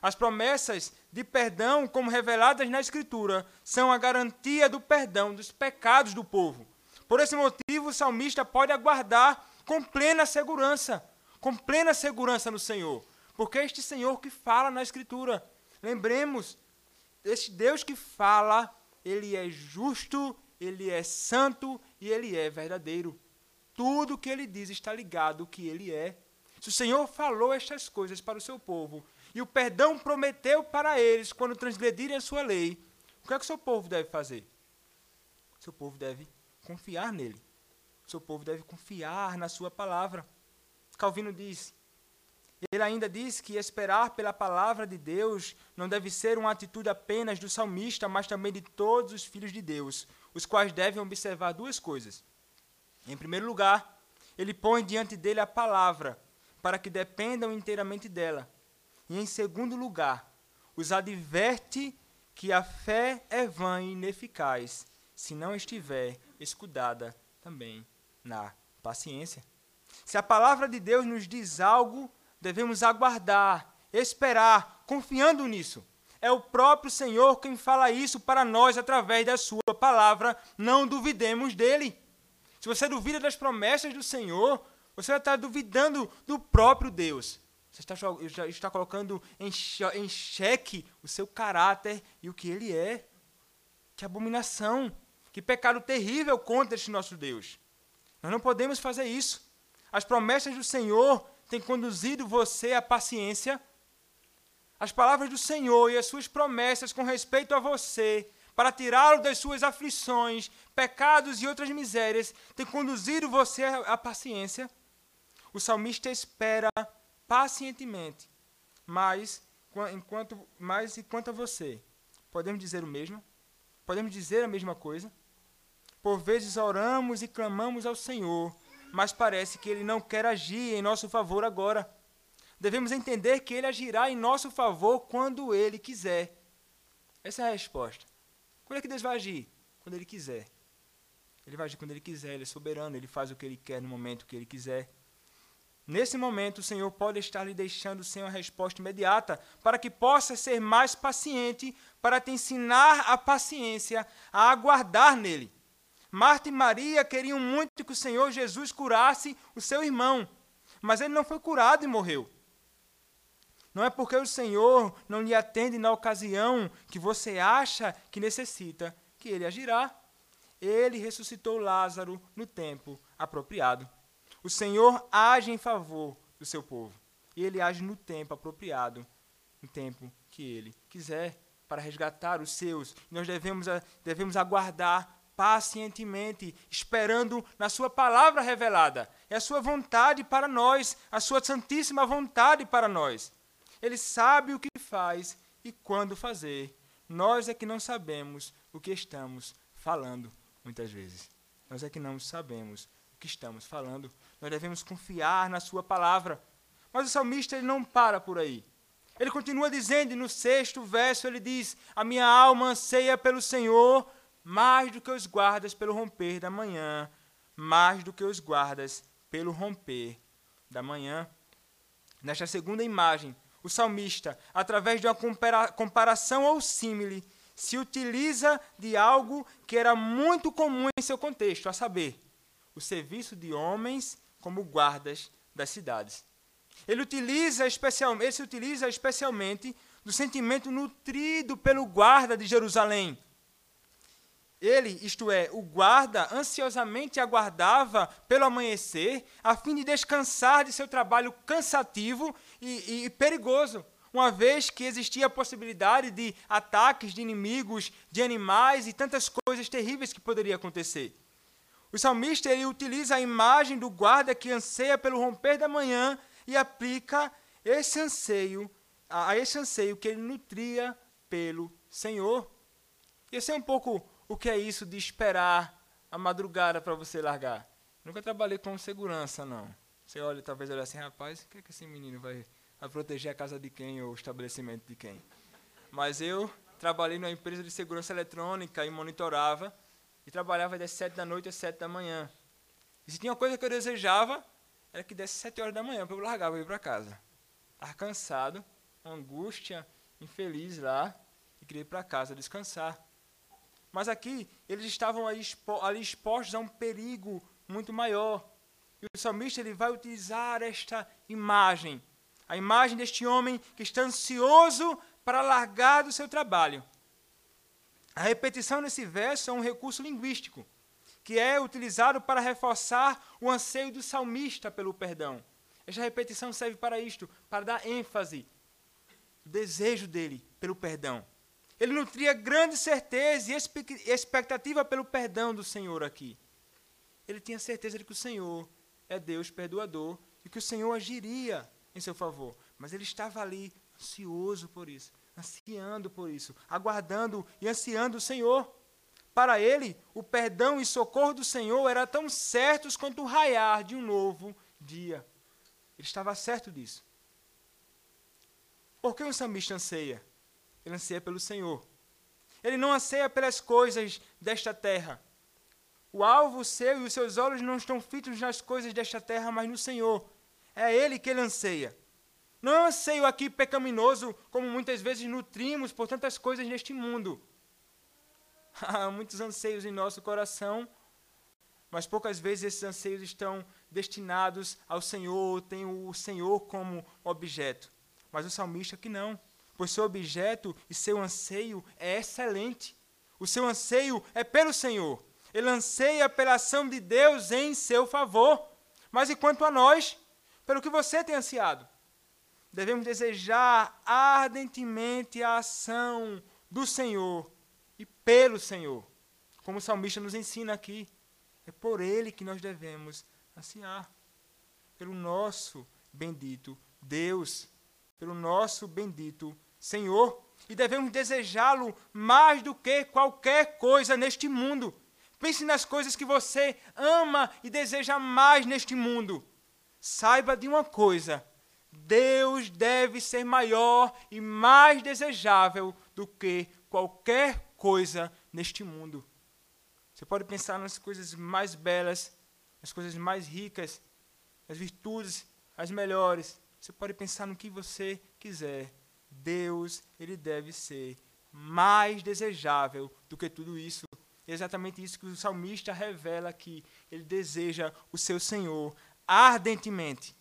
As promessas de perdão, como reveladas na Escritura, são a garantia do perdão dos pecados do povo. Por esse motivo, o salmista pode aguardar com plena segurança com plena segurança no Senhor, porque é este Senhor que fala na Escritura. Lembremos, este Deus que fala, ele é justo, ele é santo e ele é verdadeiro. Tudo que ele diz está ligado ao que ele é. Se o Senhor falou estas coisas para o seu povo e o perdão prometeu para eles quando transgredirem a sua lei, o que é que o seu povo deve fazer? O seu povo deve confiar nele. O seu povo deve confiar na sua palavra. Calvino diz. Ele ainda diz que esperar pela palavra de Deus não deve ser uma atitude apenas do salmista, mas também de todos os filhos de Deus, os quais devem observar duas coisas. Em primeiro lugar, ele põe diante dele a palavra, para que dependam inteiramente dela. E em segundo lugar, os adverte que a fé é vã e ineficaz, se não estiver escudada também na paciência. Se a palavra de Deus nos diz algo, devemos aguardar, esperar, confiando nisso. É o próprio Senhor quem fala isso para nós através da Sua palavra. Não duvidemos dele. Se você duvida das promessas do Senhor, você está duvidando do próprio Deus. Você está, está colocando em, em xeque o seu caráter e o que ele é. Que abominação, que pecado terrível contra este nosso Deus. Nós não podemos fazer isso. As promessas do Senhor têm conduzido você à paciência. As palavras do Senhor e as suas promessas com respeito a você, para tirá-lo das suas aflições, pecados e outras misérias, têm conduzido você à paciência. O salmista espera pacientemente, mas enquanto, mas enquanto a você, podemos dizer o mesmo? Podemos dizer a mesma coisa? Por vezes oramos e clamamos ao Senhor, mas parece que ele não quer agir em nosso favor agora. Devemos entender que ele agirá em nosso favor quando ele quiser. Essa é a resposta. Quando é que Deus vai agir? Quando ele quiser. Ele vai agir quando ele quiser, ele é soberano, ele faz o que ele quer no momento que ele quiser. Nesse momento, o Senhor pode estar lhe deixando sem uma resposta imediata, para que possa ser mais paciente, para te ensinar a paciência, a aguardar nele. Marta e Maria queriam muito que o Senhor Jesus curasse o seu irmão, mas ele não foi curado e morreu. Não é porque o Senhor não lhe atende na ocasião que você acha que necessita que ele agirá. Ele ressuscitou Lázaro no tempo apropriado. O Senhor age em favor do seu povo. E ele age no tempo apropriado, no tempo que ele quiser, para resgatar os seus. Nós devemos, devemos aguardar pacientemente, esperando na Sua palavra revelada. É a Sua vontade para nós, a Sua santíssima vontade para nós. Ele sabe o que faz e quando fazer. Nós é que não sabemos o que estamos falando, muitas vezes. Nós é que não sabemos o que estamos falando. Nós devemos confiar na Sua palavra. Mas o salmista ele não para por aí. Ele continua dizendo, no sexto verso, ele diz: A minha alma anseia pelo Senhor mais do que os guardas pelo romper da manhã, mais do que os guardas pelo romper da manhã. Nesta segunda imagem, o salmista, através de uma comparação ou símile, se utiliza de algo que era muito comum em seu contexto, a saber, o serviço de homens como guardas das cidades. Ele utiliza, especial, ele se utiliza especialmente do sentimento nutrido pelo guarda de Jerusalém, ele, isto é, o guarda, ansiosamente aguardava pelo amanhecer, a fim de descansar de seu trabalho cansativo e, e, perigoso, uma vez que existia a possibilidade de ataques de inimigos, de animais e tantas coisas terríveis que poderiam acontecer. O salmista ele utiliza a imagem do guarda que anseia pelo romper da manhã e aplica esse anseio a esse anseio que ele nutria pelo Senhor. E esse é um pouco o que é isso de esperar a madrugada para você largar. Nunca trabalhei com segurança, não. Você olha, talvez olha assim, rapaz, o que, é que esse menino vai, vai proteger a casa de quem ou o estabelecimento de quem? Mas eu trabalhei numa empresa de segurança eletrônica e monitorava, e trabalhava das sete da noite às sete da manhã. E se tinha uma coisa que eu desejava, era que desse sete horas da manhã para eu largar para ir para casa. Estava cansado, angústia, infeliz lá, e queria ir para casa descansar. Mas aqui, eles estavam ali, expostos a um perigo muito maior. E o salmista ele vai utilizar esta imagem, a imagem deste homem que está ansioso para largar do seu trabalho. A repetição nesse verso é um recurso linguístico, que é utilizado para reforçar o anseio do salmista pelo perdão. Esta repetição serve para isto, para dar ênfase, o desejo dele pelo perdão. Ele nutria grande certeza e expectativa pelo perdão do Senhor aqui. Ele tinha certeza de que o Senhor é Deus perdoador e que o Senhor agiria em seu favor. Mas ele estava ali ansioso por isso, ansiando por isso, aguardando e ansiando o Senhor. Para ele, o perdão e socorro do Senhor eram tão certos quanto o raiar de um novo dia. Ele estava certo disso. Por que um sambista anseia? Ele anseia pelo Senhor. Ele não anseia pelas coisas desta terra. O alvo seu e os seus olhos não estão fitos nas coisas desta terra, mas no Senhor. É Ele que ele anseia. Não é um anseio aqui pecaminoso, como muitas vezes nutrimos por tantas coisas neste mundo. Há muitos anseios em nosso coração, mas poucas vezes esses anseios estão destinados ao Senhor, têm o Senhor como objeto. Mas o salmista que não, pois seu objeto e seu anseio é excelente. O seu anseio é pelo Senhor. Ele anseia pela ação de Deus em seu favor. Mas e quanto a nós, pelo que você tem ansiado? Devemos desejar ardentemente a ação do Senhor e pelo Senhor. Como o salmista nos ensina aqui, é por ele que nós devemos ansiar. Pelo nosso bendito Deus, pelo nosso bendito Senhor. E devemos desejá-lo mais do que qualquer coisa neste mundo. Pense nas coisas que você ama e deseja mais neste mundo. Saiba de uma coisa: Deus deve ser maior e mais desejável do que qualquer coisa neste mundo. Você pode pensar nas coisas mais belas, nas coisas mais ricas, nas virtudes as melhores. Você pode pensar no que você quiser. Deus, ele deve ser mais desejável do que tudo isso. É exatamente isso que o salmista revela aqui. Ele deseja o seu Senhor ardentemente.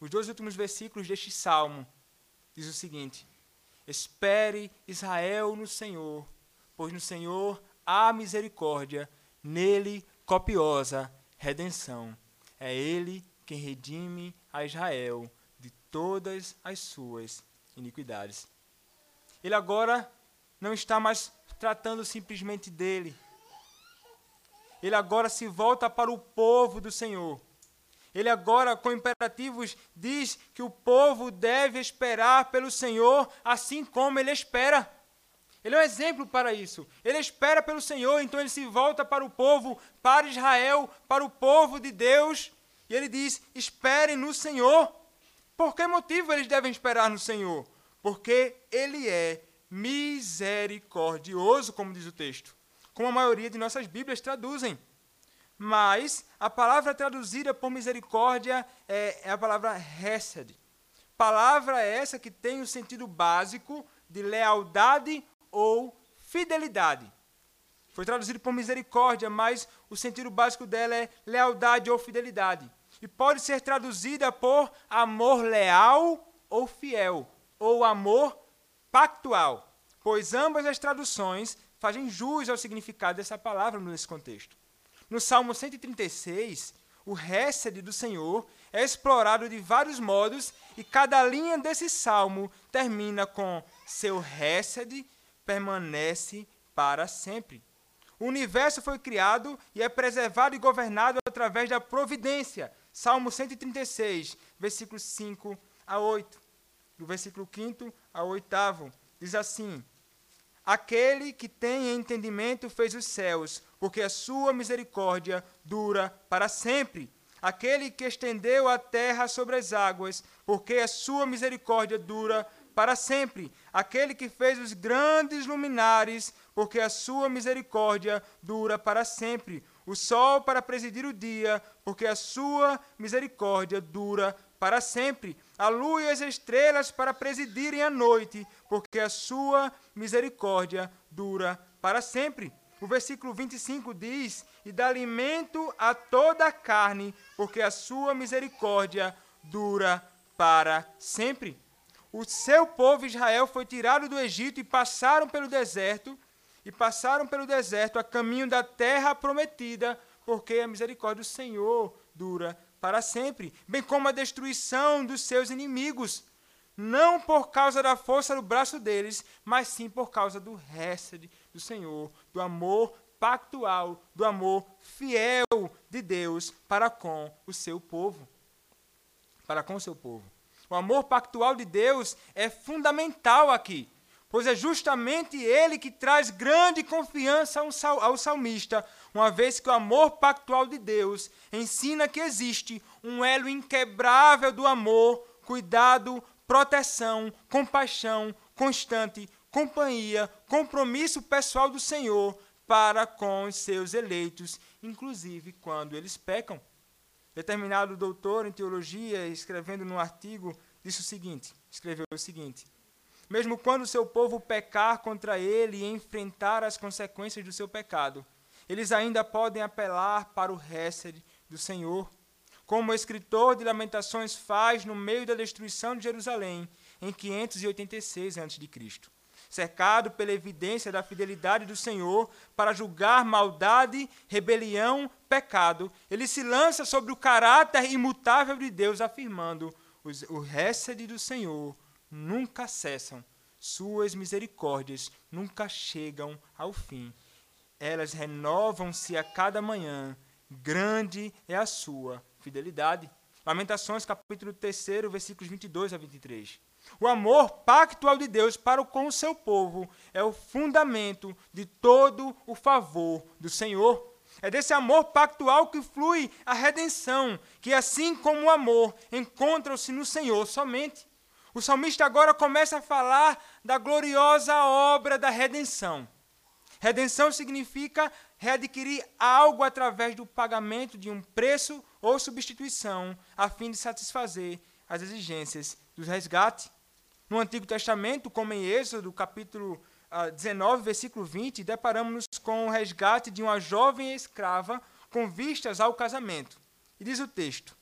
Os dois últimos versículos deste salmo diz o seguinte: Espere Israel no Senhor, pois no Senhor há misericórdia, nele copiosa redenção. É ele quem redime a Israel de todas as suas iniquidades. Ele agora não está mais tratando simplesmente dele. Ele agora se volta para o povo do Senhor. Ele agora, com imperativos, diz que o povo deve esperar pelo Senhor assim como ele espera. Ele é um exemplo para isso. Ele espera pelo Senhor, então ele se volta para o povo, para Israel, para o povo de Deus, e ele diz: esperem no Senhor. Por que motivo eles devem esperar no Senhor? Porque ele é misericordioso, como diz o texto, como a maioria de nossas Bíblias traduzem. Mas a palavra traduzida por misericórdia é, é a palavra hesed. Palavra essa que tem o sentido básico de lealdade ou fidelidade. Foi traduzido por misericórdia, mas o sentido básico dela é lealdade ou fidelidade. E pode ser traduzida por amor leal ou fiel, ou amor pactual, pois ambas as traduções fazem jus ao significado dessa palavra nesse contexto. No Salmo 136, o Hesed do Senhor é explorado de vários modos e cada linha desse salmo termina com seu Hesed permanece para sempre. O universo foi criado e é preservado e governado através da providência. Salmo 136, versículos 5 a 8. Do versículo 5 ao 8, diz assim: Aquele que tem entendimento fez os céus, porque a sua misericórdia dura para sempre. Aquele que estendeu a terra sobre as águas, porque a sua misericórdia dura para sempre. Aquele que fez os grandes luminares, porque a sua misericórdia dura para sempre. O sol para presidir o dia, porque a sua misericórdia dura para sempre. A lua e as estrelas para presidirem a noite, porque a sua misericórdia dura para sempre. O versículo 25 diz: E dá alimento a toda a carne, porque a sua misericórdia dura para sempre. O seu povo Israel foi tirado do Egito e passaram pelo deserto, e passaram pelo deserto a caminho da terra prometida, porque a misericórdia do Senhor dura para sempre, bem como a destruição dos seus inimigos não por causa da força do braço deles, mas sim por causa do resto do Senhor, do amor pactual, do amor fiel de Deus para com o seu povo. Para com o seu povo. O amor pactual de Deus é fundamental aqui, pois é justamente ele que traz grande confiança ao salmista, uma vez que o amor pactual de Deus ensina que existe um elo inquebrável do amor, cuidado, proteção, compaixão constante, companhia, compromisso pessoal do Senhor para com os seus eleitos, inclusive quando eles pecam. Determinado doutor em teologia, escrevendo num artigo, disse o seguinte: escreveu o seguinte: Mesmo quando seu povo pecar contra ele e enfrentar as consequências do seu pecado, eles ainda podem apelar para o resto do Senhor como o escritor de Lamentações faz no meio da destruição de Jerusalém, em 586 a.C. Cercado pela evidência da fidelidade do Senhor para julgar maldade, rebelião, pecado, ele se lança sobre o caráter imutável de Deus, afirmando: o récede do Senhor nunca cessam, suas misericórdias nunca chegam ao fim. Elas renovam-se a cada manhã, grande é a sua fidelidade. Lamentações, capítulo 3, versículos 22 a 23. O amor pactual de Deus para com o seu povo é o fundamento de todo o favor do Senhor. É desse amor pactual que flui a redenção, que assim como o amor encontram-se no Senhor somente. O salmista agora começa a falar da gloriosa obra da redenção. Redenção significa readquirir algo através do pagamento de um preço ou substituição, a fim de satisfazer as exigências do resgate. No Antigo Testamento, como em Êxodo, capítulo 19, ah, versículo 20, deparamos-nos com o resgate de uma jovem escrava com vistas ao casamento. E diz o texto: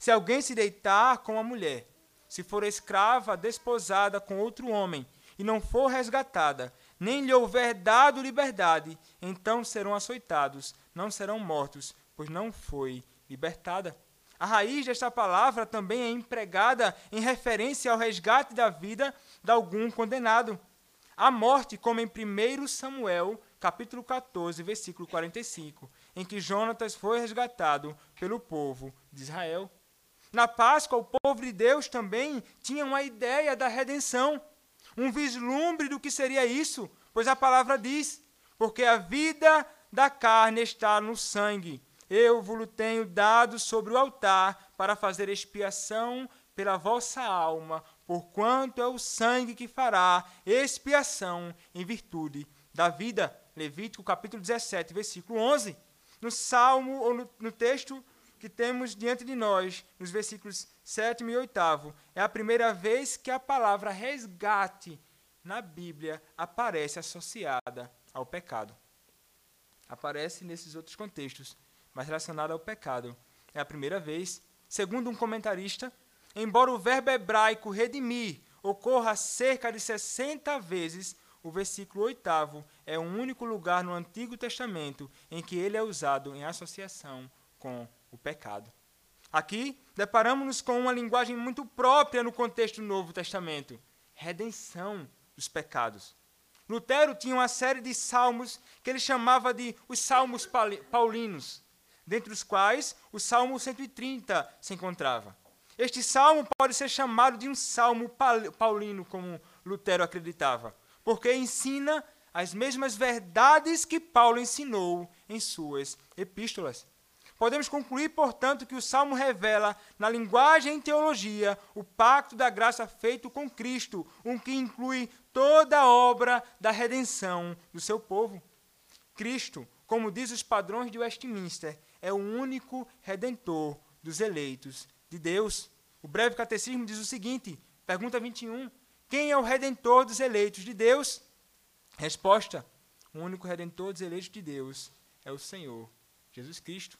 Se alguém se deitar com uma mulher, se for escrava desposada com outro homem, e não for resgatada, nem lhe houver dado liberdade, então serão açoitados, não serão mortos, pois não foi libertada. A raiz desta palavra também é empregada em referência ao resgate da vida de algum condenado. A morte, como em 1 Samuel, capítulo 14, versículo 45, em que Jonatas foi resgatado pelo povo de Israel. Na Páscoa, o povo de Deus também tinha uma ideia da redenção um vislumbre do que seria isso, pois a palavra diz: porque a vida da carne está no sangue. Eu vos tenho dado sobre o altar para fazer expiação pela vossa alma, porquanto é o sangue que fará expiação em virtude da vida. Levítico capítulo 17, versículo 11. No salmo, ou no, no texto que temos diante de nós, nos versículos 7 e 8, é a primeira vez que a palavra resgate na Bíblia aparece associada ao pecado. Aparece nesses outros contextos, mas relacionada ao pecado. É a primeira vez. Segundo um comentarista, embora o verbo hebraico redimir ocorra cerca de 60 vezes, o versículo 8 é o único lugar no Antigo Testamento em que ele é usado em associação com o pecado. Aqui, deparamos-nos com uma linguagem muito própria no contexto do Novo Testamento: redenção dos pecados. Lutero tinha uma série de salmos que ele chamava de os salmos paulinos, dentre os quais o Salmo 130 se encontrava. Este salmo pode ser chamado de um salmo paulino, como Lutero acreditava, porque ensina as mesmas verdades que Paulo ensinou em suas epístolas. Podemos concluir, portanto, que o Salmo revela, na linguagem e teologia, o pacto da graça feito com Cristo, um que inclui toda a obra da redenção do seu povo. Cristo, como diz os padrões de Westminster, é o único redentor dos eleitos de Deus. O breve catecismo diz o seguinte: pergunta 21. Quem é o redentor dos eleitos de Deus? Resposta: O único redentor dos eleitos de Deus é o Senhor Jesus Cristo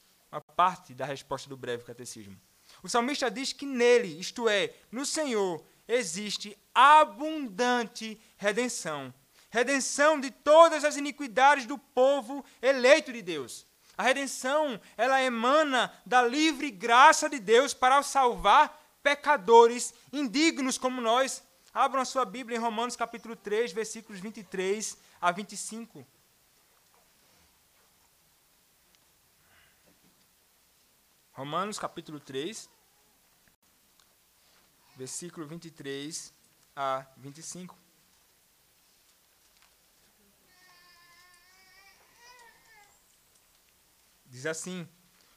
parte da resposta do breve catecismo. O salmista diz que nele, isto é, no Senhor, existe abundante redenção. Redenção de todas as iniquidades do povo eleito de Deus. A redenção, ela emana da livre graça de Deus para salvar pecadores indignos como nós. Abram a sua Bíblia em Romanos capítulo 3, versículos 23 a 25. Romanos capítulo 3, versículo 23 a 25. Diz assim: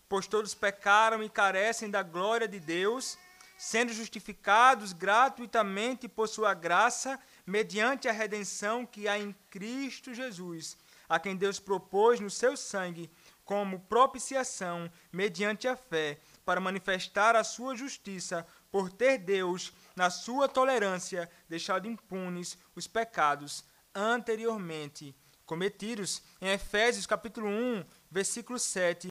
Pois todos pecaram e carecem da glória de Deus, sendo justificados gratuitamente por sua graça, mediante a redenção que há em Cristo Jesus, a quem Deus propôs no seu sangue como propiciação mediante a fé, para manifestar a sua justiça, por ter Deus, na sua tolerância, deixado impunes os pecados anteriormente cometidos. Em Efésios capítulo 1, versículo 7,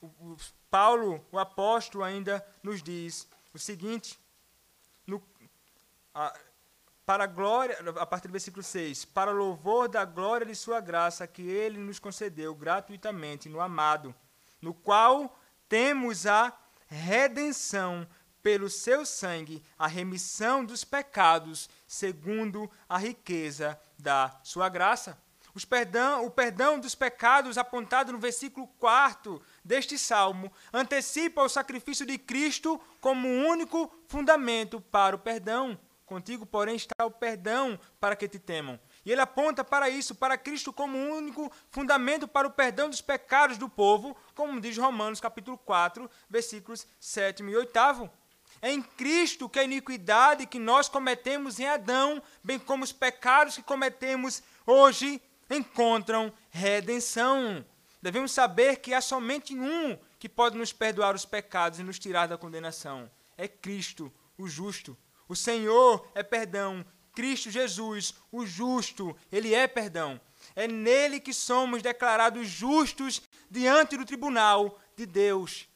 o, Paulo, o apóstolo, ainda nos diz o seguinte: no, a, para a glória, a partir do versículo 6, para louvor da glória de sua graça que ele nos concedeu gratuitamente no amado, no qual temos a redenção pelo seu sangue, a remissão dos pecados, segundo a riqueza da sua graça. Os perdão, o perdão dos pecados apontado no versículo 4 deste salmo antecipa o sacrifício de Cristo como único fundamento para o perdão. Contigo, porém, está o perdão para que te temam. E ele aponta para isso, para Cristo como único fundamento para o perdão dos pecados do povo, como diz Romanos capítulo 4, versículos 7 e 8. É em Cristo que a iniquidade que nós cometemos em Adão, bem como os pecados que cometemos hoje, encontram redenção. Devemos saber que há somente um que pode nos perdoar os pecados e nos tirar da condenação. É Cristo, o justo. O Senhor é perdão. Cristo Jesus, o justo, ele é perdão. É nele que somos declarados justos diante do tribunal de Deus.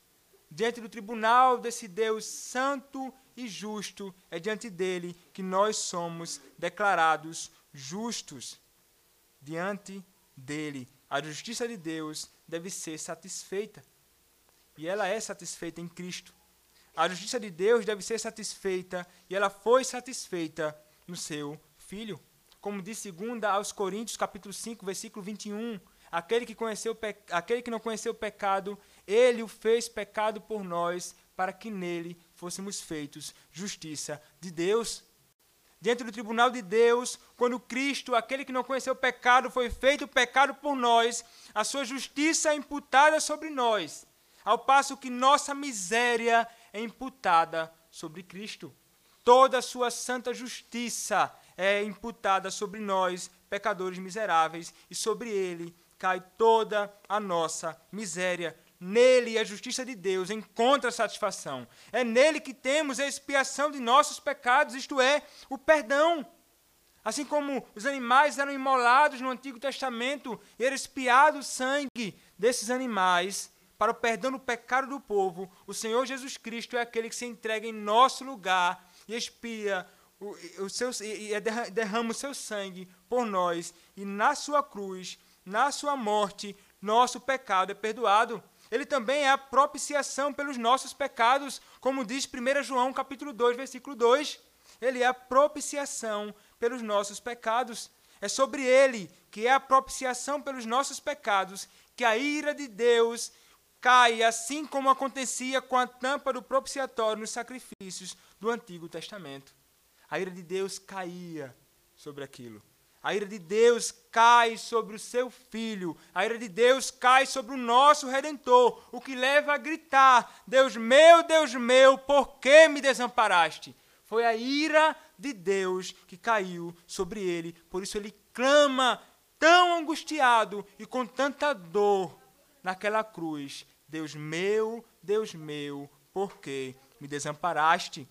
Diante do tribunal desse Deus santo e justo, é diante dele que nós somos declarados justos. Diante dele, a justiça de Deus deve ser satisfeita. E ela é satisfeita em Cristo. A justiça de Deus deve ser satisfeita e ela foi satisfeita no seu filho. Como diz segunda aos Coríntios, capítulo 5, versículo 21, aquele que conheceu aquele que não conheceu o pecado, ele o fez pecado por nós, para que nele fôssemos feitos justiça de Deus. Diante do tribunal de Deus, quando Cristo, aquele que não conheceu o pecado, foi feito pecado por nós, a sua justiça é imputada sobre nós, ao passo que nossa miséria é imputada sobre Cristo. Toda a sua santa justiça é imputada sobre nós, pecadores miseráveis, e sobre ele cai toda a nossa miséria. Nele a justiça de Deus encontra satisfação. É nele que temos a expiação de nossos pecados, isto é, o perdão. Assim como os animais eram imolados no Antigo Testamento e era expiado o sangue desses animais, para o perdão do pecado do povo, o Senhor Jesus Cristo é aquele que se entrega em nosso lugar e expia o, o seu, e derrama o seu sangue por nós, e na sua cruz, na sua morte, nosso pecado é perdoado. Ele também é a propiciação pelos nossos pecados, como diz 1 João capítulo 2, versículo 2. Ele é a propiciação pelos nossos pecados. é sobre ele, que é a propiciação pelos nossos pecados, que a ira de Deus cai, assim como acontecia com a tampa do propiciatório nos sacrifícios do Antigo Testamento. A ira de Deus caía sobre aquilo. A ira de Deus cai sobre o seu filho. A ira de Deus cai sobre o nosso redentor, o que leva a gritar: Deus meu, Deus meu, por que me desamparaste? Foi a ira de Deus que caiu sobre ele. Por isso ele clama tão angustiado e com tanta dor naquela cruz: Deus meu, Deus meu, por que me desamparaste?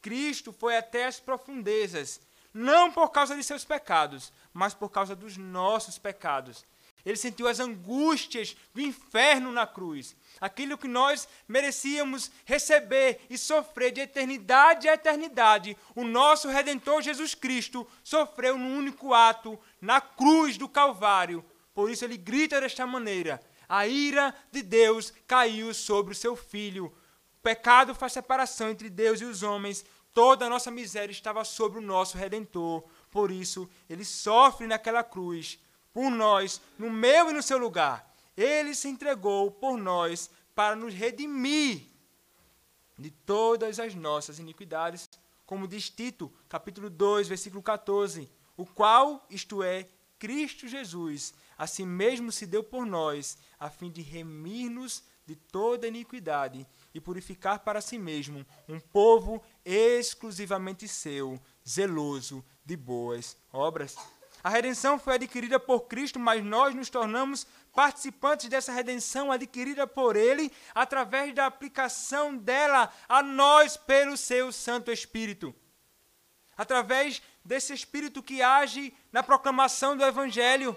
Cristo foi até as profundezas não por causa de seus pecados, mas por causa dos nossos pecados. Ele sentiu as angústias do inferno na cruz. Aquilo que nós merecíamos receber e sofrer de eternidade a eternidade, o nosso Redentor Jesus Cristo sofreu num único ato, na cruz do Calvário. Por isso ele grita desta maneira: a ira de Deus caiu sobre o seu filho. O pecado faz separação entre Deus e os homens, Toda a nossa miséria estava sobre o nosso redentor. Por isso, ele sofre naquela cruz por nós, no meu e no seu lugar. Ele se entregou por nós para nos redimir de todas as nossas iniquidades, como diz Tito, capítulo 2, versículo 14, o qual, isto é, Cristo Jesus, a si mesmo se deu por nós, a fim de remir-nos de toda iniquidade e purificar para si mesmo um povo exclusivamente seu, zeloso de boas obras. A redenção foi adquirida por Cristo, mas nós nos tornamos participantes dessa redenção adquirida por Ele através da aplicação dela a nós pelo seu Santo Espírito. Através desse Espírito que age na proclamação do Evangelho.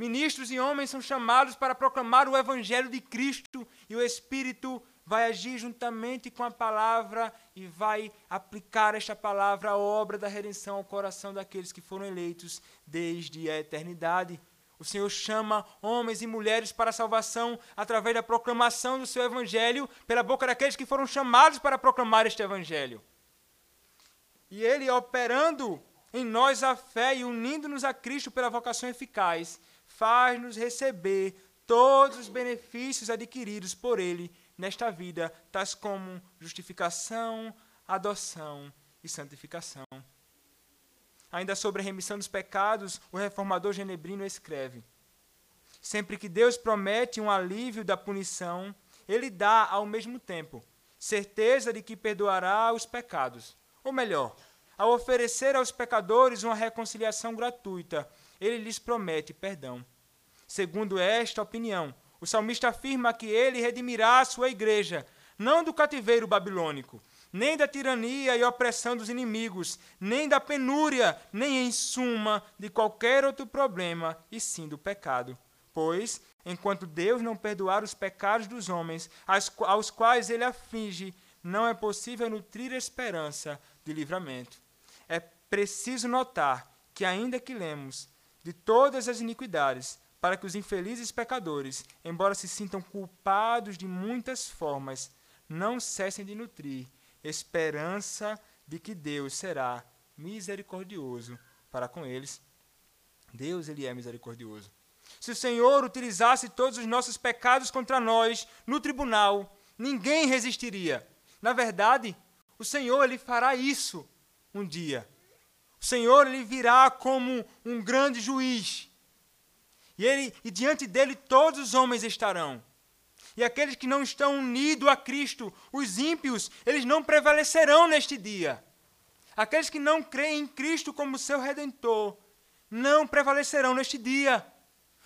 Ministros e homens são chamados para proclamar o Evangelho de Cristo e o Espírito vai agir juntamente com a palavra e vai aplicar esta palavra à obra da redenção ao coração daqueles que foram eleitos desde a eternidade. O Senhor chama homens e mulheres para a salvação através da proclamação do seu evangelho pela boca daqueles que foram chamados para proclamar este evangelho. E ele operando em nós a fé e unindo-nos a Cristo pela vocação eficaz, faz-nos receber todos os benefícios adquiridos por ele nesta vida, tais como justificação, adoção e santificação. Ainda sobre a remissão dos pecados, o reformador genebrino escreve: Sempre que Deus promete um alívio da punição, ele dá ao mesmo tempo certeza de que perdoará os pecados. Ou melhor, ao oferecer aos pecadores uma reconciliação gratuita, ele lhes promete perdão. Segundo esta opinião, o salmista afirma que ele redimirá a sua igreja, não do cativeiro babilônico, nem da tirania e opressão dos inimigos, nem da penúria, nem em suma de qualquer outro problema, e sim do pecado. Pois, enquanto Deus não perdoar os pecados dos homens, aos quais ele aflige, não é possível nutrir esperança de livramento. É preciso notar que, ainda que lemos de todas as iniquidades, para que os infelizes pecadores, embora se sintam culpados de muitas formas, não cessem de nutrir esperança de que Deus será misericordioso para com eles. Deus ele é misericordioso. Se o Senhor utilizasse todos os nossos pecados contra nós no tribunal, ninguém resistiria. Na verdade, o Senhor ele fará isso um dia. O Senhor ele virá como um grande juiz e, ele, e diante dele todos os homens estarão. E aqueles que não estão unidos a Cristo, os ímpios, eles não prevalecerão neste dia. Aqueles que não creem em Cristo como seu redentor, não prevalecerão neste dia.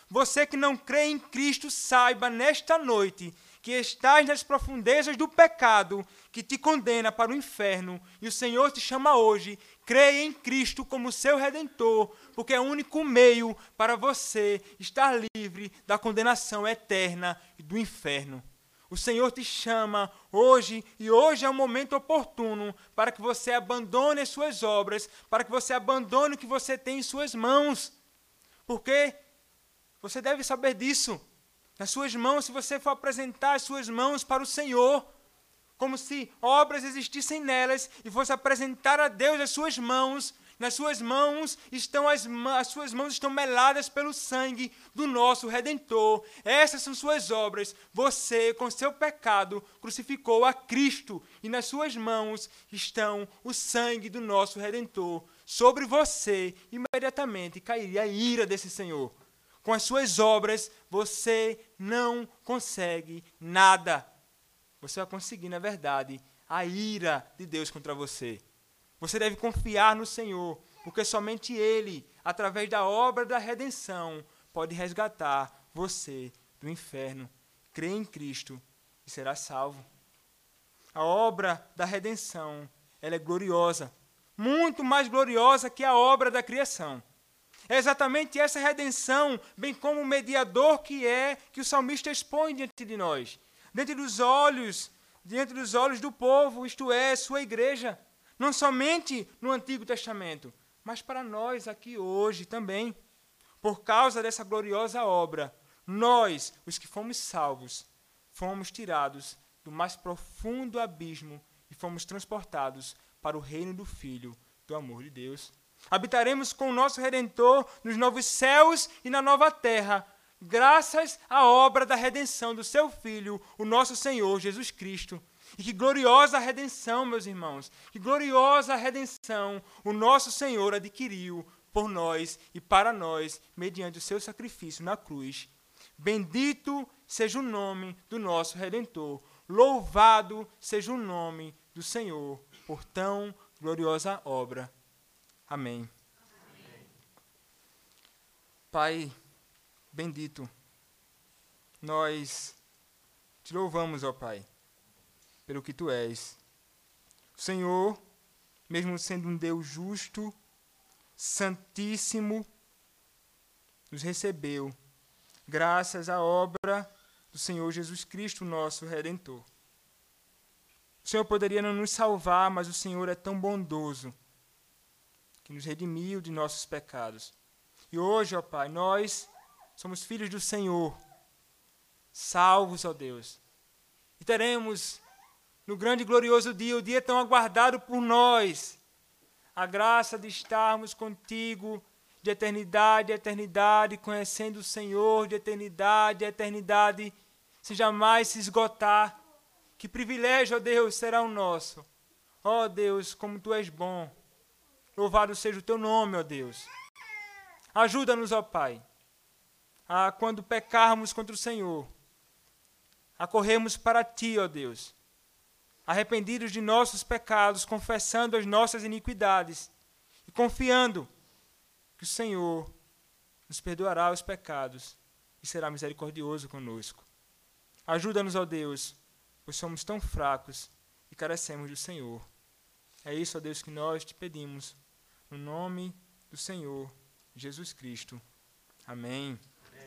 Você que não crê em Cristo, saiba nesta noite que estás nas profundezas do pecado que te condena para o inferno, e o Senhor te chama hoje Creia em Cristo como seu redentor, porque é o único meio para você estar livre da condenação eterna e do inferno. O Senhor te chama hoje e hoje é o momento oportuno para que você abandone as suas obras, para que você abandone o que você tem em suas mãos. Porque você deve saber disso. Nas suas mãos, se você for apresentar as suas mãos para o Senhor, como se obras existissem nelas e fosse apresentar a Deus as suas mãos, nas suas mãos estão as, as suas mãos estão meladas pelo sangue do nosso redentor. Essas são suas obras. Você, com seu pecado, crucificou a Cristo e nas suas mãos estão o sangue do nosso redentor. Sobre você imediatamente cairia a ira desse Senhor. Com as suas obras, você não consegue nada. Você vai conseguir, na verdade, a ira de Deus contra você. Você deve confiar no Senhor, porque somente Ele, através da obra da redenção, pode resgatar você do inferno. Crê em Cristo e será salvo. A obra da redenção, ela é gloriosa, muito mais gloriosa que a obra da criação. É exatamente essa redenção, bem como o mediador que é, que o salmista expõe diante de nós, diante dos olhos diante dos olhos do povo, isto é, sua igreja, não somente no Antigo Testamento, mas para nós aqui hoje também. Por causa dessa gloriosa obra, nós, os que fomos salvos, fomos tirados do mais profundo abismo e fomos transportados para o reino do Filho, do amor de Deus. Habitaremos com o nosso Redentor nos novos céus e na nova terra, graças à obra da redenção do seu Filho, o nosso Senhor Jesus Cristo. E que gloriosa redenção, meus irmãos, que gloriosa redenção o nosso Senhor adquiriu por nós e para nós, mediante o seu sacrifício na cruz. Bendito seja o nome do nosso Redentor, louvado seja o nome do Senhor por tão gloriosa obra. Amém. Amém. Pai, bendito. Nós te louvamos, ó Pai, pelo que tu és. O Senhor, mesmo sendo um Deus justo, santíssimo, nos recebeu, graças à obra do Senhor Jesus Cristo, nosso Redentor. O Senhor poderia não nos salvar, mas o Senhor é tão bondoso que nos redimiu de nossos pecados. E hoje, ó Pai, nós somos filhos do Senhor, salvos, ó Deus. E teremos no grande e glorioso dia, o dia tão aguardado por nós, a graça de estarmos contigo de eternidade a eternidade, conhecendo o Senhor de eternidade a eternidade, sem jamais se esgotar. Que privilégio, ó Deus, será o nosso. Ó Deus, como tu és bom. Louvado seja o teu nome, ó Deus. Ajuda-nos, ó Pai quando pecarmos contra o Senhor, a corrermos para ti, ó Deus, arrependidos de nossos pecados, confessando as nossas iniquidades e confiando que o Senhor nos perdoará os pecados e será misericordioso conosco. Ajuda-nos, ó Deus, pois somos tão fracos e carecemos do Senhor. É isso, ó Deus, que nós te pedimos, no nome do Senhor Jesus Cristo. Amém.